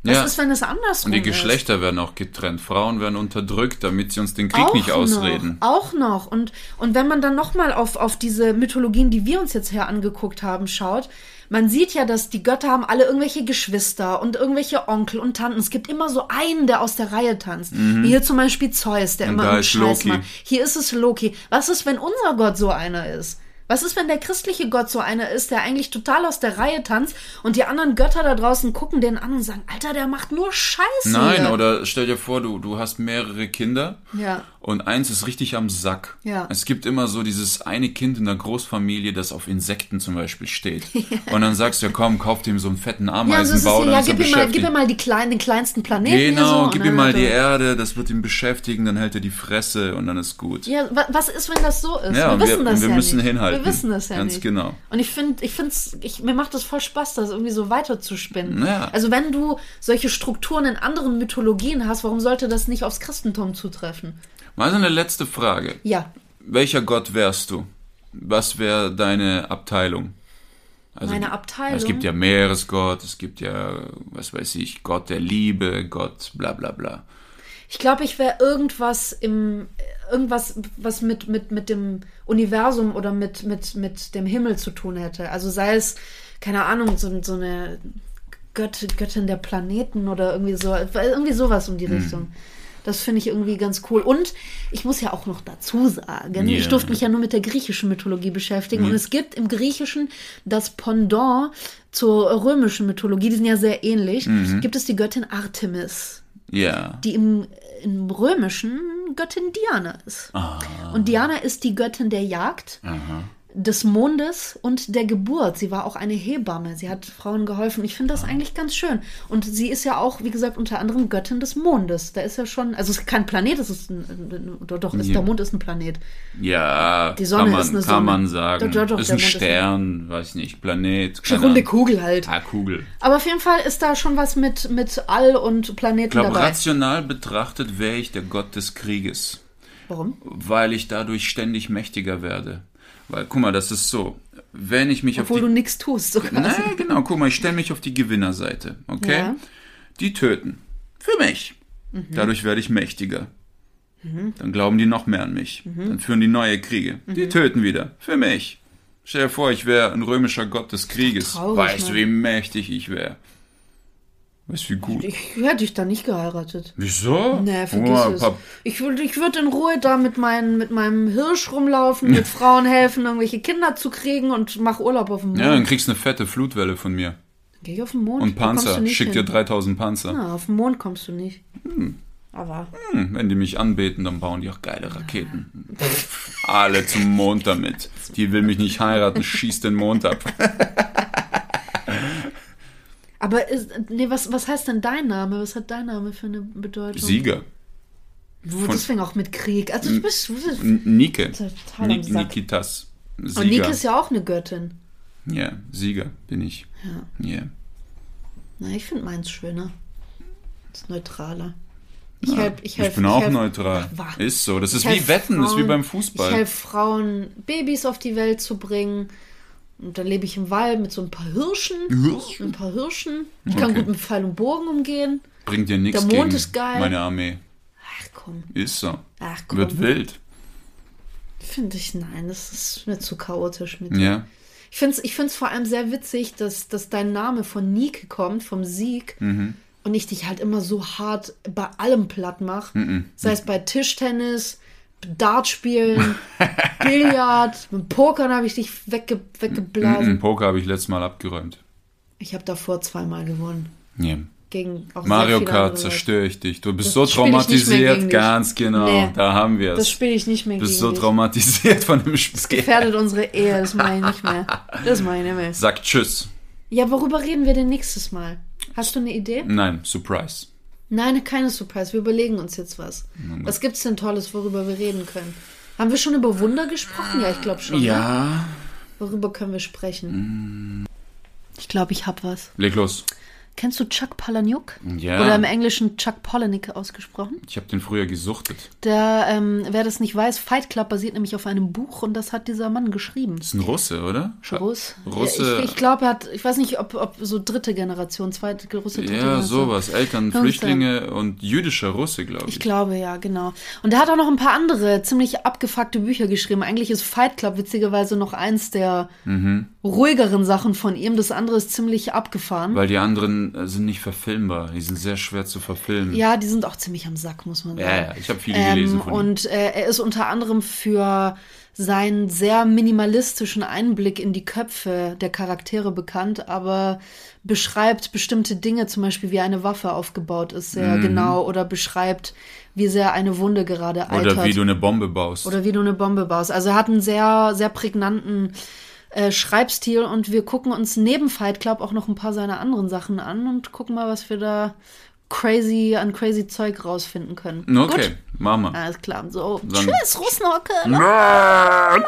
B: Was
A: Ja.
B: ist, wenn es andersrum
A: Und die
B: ist?
A: Geschlechter werden auch getrennt. Frauen werden unterdrückt, damit sie uns den Krieg
B: auch
A: nicht ausreden.
B: Noch, auch noch. Und, und wenn man dann nochmal auf, auf diese Mythologien, die wir uns jetzt hier angeguckt haben, schaut, man sieht ja, dass die Götter haben alle irgendwelche Geschwister und irgendwelche Onkel und Tanten. Es gibt immer so einen, der aus der Reihe tanzt. Wie Hier zum Beispiel Zeus, der
A: Und
B: immer einen Scheiß
A: Loki.
B: macht. Hier ist es Loki. Was ist, wenn unser Gott so einer ist? Was ist, wenn der christliche Gott so einer ist, der eigentlich total aus der Reihe tanzt und die anderen Götter da draußen gucken den an und sagen, Alter, der macht nur Scheiße.
A: Nein, oder stell dir vor, du, du hast mehrere Kinder
B: Ja.
A: Und eins ist richtig am Sack.
B: Ja.
A: Es gibt immer so dieses eine Kind in der Großfamilie, das auf Insekten zum Beispiel steht. [laughs] Und dann sagst du, ja komm, kauf dem so einen fetten
B: Ja, so
A: Ameisenbau,
B: ja
A: ist er
B: gib, ihm mal, gib ihm mal die kleinen, den kleinsten Planeten. so,
A: Genau,
B: und
A: gib
B: dann
A: ihm mal die
B: er-
A: Erde, das wird ihn beschäftigen, dann hält er die Fresse und dann ist gut.
B: Ja, wa- was ist, wenn das so ist?
A: Ja,
B: wir wissen
A: wir-
B: das
A: wir
B: ja
A: müssen
B: nicht.
A: hinhalten.
B: Wir wissen das ja
A: Ganz
B: nicht.
A: genau.
B: Und ich finde, ich find's, ich, mir macht das voll Spaß, das irgendwie so weiterzuspinnen.
A: Ja.
B: Also wenn du solche Strukturen in anderen Mythologien hast, warum sollte das nicht aufs Christentum zutreffen?
A: Mal so eine letzte Frage.
B: Ja,
A: Welcher Gott wärst du? Was wäre deine Abteilung? Also,
B: Meine Abteilung?
A: Es gibt ja Meeresgott, es gibt ja, was weiß ich, Gott der Liebe, Gott bla bla bla.
B: ich glaube, ich wäre irgendwas im, irgendwas, was mit, mit, mit dem Universum oder mit, mit, mit dem Himmel zu tun hätte. Also sei es, keine Ahnung, so, so eine Gött, Göttin der Planeten oder irgendwie so, irgendwie sowas um die
A: Hm.
B: Richtung. Das finde ich irgendwie ganz cool. Und ich muss ja auch noch dazu sagen,
A: Ja.
B: ich durfte mich ja nur mit der griechischen Mythologie beschäftigen. Und es gibt im Griechischen das Pendant zur römischen Mythologie, die sind ja sehr ähnlich.
A: Mhm.
B: Gibt es die Göttin Artemis
A: Ja.
B: die im, im römischen Göttin Diana ist. Und Diana ist die Göttin der Jagd, des Mondes und der Geburt. Sie war auch eine Hebamme. Sie hat Frauen geholfen. Ich finde das eigentlich ganz schön. Und sie ist ja auch, wie gesagt, unter anderem Göttin des Mondes. Da ist ja schon, also es ist kein Planet, es ist ein, doch, ist,
A: Ja.
B: der Mond ist ein Planet.
A: Ja,
B: Die Sonne
A: kann man,
B: ist eine
A: kann
B: Sonne.
A: man sagen.
B: Doch, doch, doch,
A: ist
B: der
A: ein
B: Mond ist
A: Stern, weiß nicht, Planet.
B: Eine
A: keine
B: runde. Kugel halt.
A: Ah, Kugel.
B: Aber auf jeden Fall ist da schon was mit, mit All und Planeten
A: Ich glaube,
B: dabei.
A: rational betrachtet wäre ich der Gott des Krieges.
B: Warum?
A: Weil ich dadurch ständig mächtiger werde. Weil, guck mal, das ist so. Wenn ich mich
B: Obwohl
A: auf
B: du
A: die.
B: nichts tust. Sogar.
A: Nein, genau, guck mal, ich stelle mich auf die Gewinnerseite. Okay?
B: Ja.
A: Die töten. Für mich.
B: Mhm.
A: Dadurch werde ich mächtiger. Dann glauben die noch mehr an mich.
B: Mhm.
A: Dann führen die neue Kriege. Die töten wieder. Für mich. Stell dir vor, ich wäre ein römischer Gott des Krieges.
B: Traurig,
A: weißt du, wie mächtig ich wäre? Weißt du, wie gut?
B: Ich hätte dich da nicht geheiratet.
A: Wieso?
B: Nee, vergiss es.
A: Pap-
B: Ich würde ich würd in Ruhe da mit, meinen, mit meinem Hirsch rumlaufen, mit [laughs] Frauen helfen, irgendwelche Kinder zu kriegen und mach Urlaub auf dem Mond.
A: Ja, dann kriegst du eine fette Flutwelle von mir.
B: Geh ich auf den Mond.
A: Und Panzer. Schick dir
B: hin.
A: 3000 Panzer.
B: Ja, auf den Mond kommst du nicht. Aber
A: Hm, wenn die mich anbeten, dann bauen die auch geile Raketen. Alle zum Mond damit. Die will mich nicht heiraten, schießt den Mond ab. [laughs]
B: Aber ist, nee, was, was heißt denn dein Name? Was hat dein Name für eine Bedeutung?
A: Sieger.
B: Wo,
A: von-
B: deswegen auch mit Krieg. Also du bist. Du bist
A: Nike. Nik. Nikitas.
B: und
A: Sieger.
B: Nike ist ja auch eine Göttin.
A: Ja, Sieger bin ich.
B: Ja.
A: Ja.
B: Na, ich finde meins schöner. Ist neutraler. Ich, helf, ich,
A: Ich
B: helf,
A: bin auch
B: helf-
A: neutral.
B: Ach.
A: Ist so. Das ist
B: Ich
A: wie Wetten, das ist wie
B: Frauen-
A: beim
B: Ich
A: Fußball.
B: helfe Frauen, Babys auf die Welt zu bringen. Und dann lebe ich im Wald mit so ein paar Hirschen.
A: Hirschen?
B: Ein paar Hirschen. Ich kann
A: Okay.
B: gut mit Pfeil und Bogen umgehen.
A: Bringt dir nichts
B: Der Mond ist geil.
A: meine Armee.
B: Ach komm.
A: Ist so.
B: Ach komm.
A: Wird wild.
B: Finde ich, nein, das ist mir zu chaotisch mit.
A: Ja.
B: Ich finde es ich find's vor allem sehr witzig, dass, dass dein Name von Nike kommt, vom Sieg.
A: Mhm.
B: Und ich dich halt immer so hart bei allem platt mache.
A: Mhm.
B: Sei es bei Tischtennis, Dartspielen, [laughs] Billard, mit Pokern habe ich dich wegge weggeblasen.
A: Im Poker habe ich letztes Mal abgeräumt.
B: Ich habe davor zweimal gewonnen.
A: Ja.
B: Gegen auch
A: Mario Kart zerstöre ich dich. Du bist
B: Das
A: so traumatisiert, ganz genau.
B: Nee.
A: Da haben wir
B: Leute. Das
A: es.
B: spiele ich nicht mehr
A: Du bist so
B: dich.
A: traumatisiert von dem
B: Das
A: Spiel.
B: gefährdet unsere Ehe, das mache ich nicht mehr. Das mache ich nicht mehr.
A: Sag Tschüss.
B: Ja, worüber reden wir denn nächstes Mal? Hast du eine Idee?
A: Nein, Surprise.
B: Nein, keine Surprise. Wir überlegen uns jetzt was. Was gibt's denn Tolles, worüber wir reden können? Haben wir schon über Wunder gesprochen? Ja, ich glaube schon. Ne?
A: Ja.
B: Worüber können wir sprechen? Ich glaube, ich hab was.
A: Leg los.
B: Kennst du Chuck Palahniuk?
A: Ja.
B: Oder im Englischen Chuck Palahniuk ausgesprochen?
A: Ich habe den früher gesuchtet.
B: Der, ähm, wer das nicht weiß, Fight Club basiert nämlich auf einem Buch und das hat dieser Mann geschrieben.
A: Das ist ein Russe, oder?
B: Russ.
A: Russe.
B: Ja, ich ich glaube, er hat, ich weiß nicht, ob, ob so dritte Generation, zweite Russe, dritte
A: Ja,
B: Generation.
A: sowas. Eltern, Flüchtlinge und jüdischer Russe, glaube ich.
B: Ich glaube, ja, genau. Und er hat auch noch ein paar andere ziemlich abgefuckte Bücher geschrieben. Eigentlich ist Fight Club witzigerweise noch eins der
A: Mhm.
B: Ruhigeren Sachen von ihm. Das andere ist ziemlich abgefahren.
A: Weil die anderen äh, sind nicht verfilmbar. Die sind sehr schwer zu verfilmen.
B: ja, die sind auch ziemlich am Sack, muss man sagen.
A: ja, ja. ich habe viele gelesen
B: Ähm,
A: von ihm.
B: und äh, er ist unter anderem für seinen sehr minimalistischen Einblick in die Köpfe der Charaktere bekannt, aber beschreibt bestimmte Dinge, zum Beispiel wie eine Waffe aufgebaut ist, sehr genau, oder beschreibt, wie sehr eine Wunde gerade altert.
A: Oder wie du eine Bombe baust.
B: Oder wie du eine Bombe baust. Also er hat einen sehr, sehr prägnanten äh, Schreibstil und wir gucken uns neben Fight Club auch noch ein paar seiner anderen Sachen an und gucken mal, was wir da crazy an crazy Zeug rausfinden können.
A: okay,
B: Gut?
A: machen wir.
B: Alles klar. So,
A: Dann-
B: tschüss, Russnocke.
A: Ah.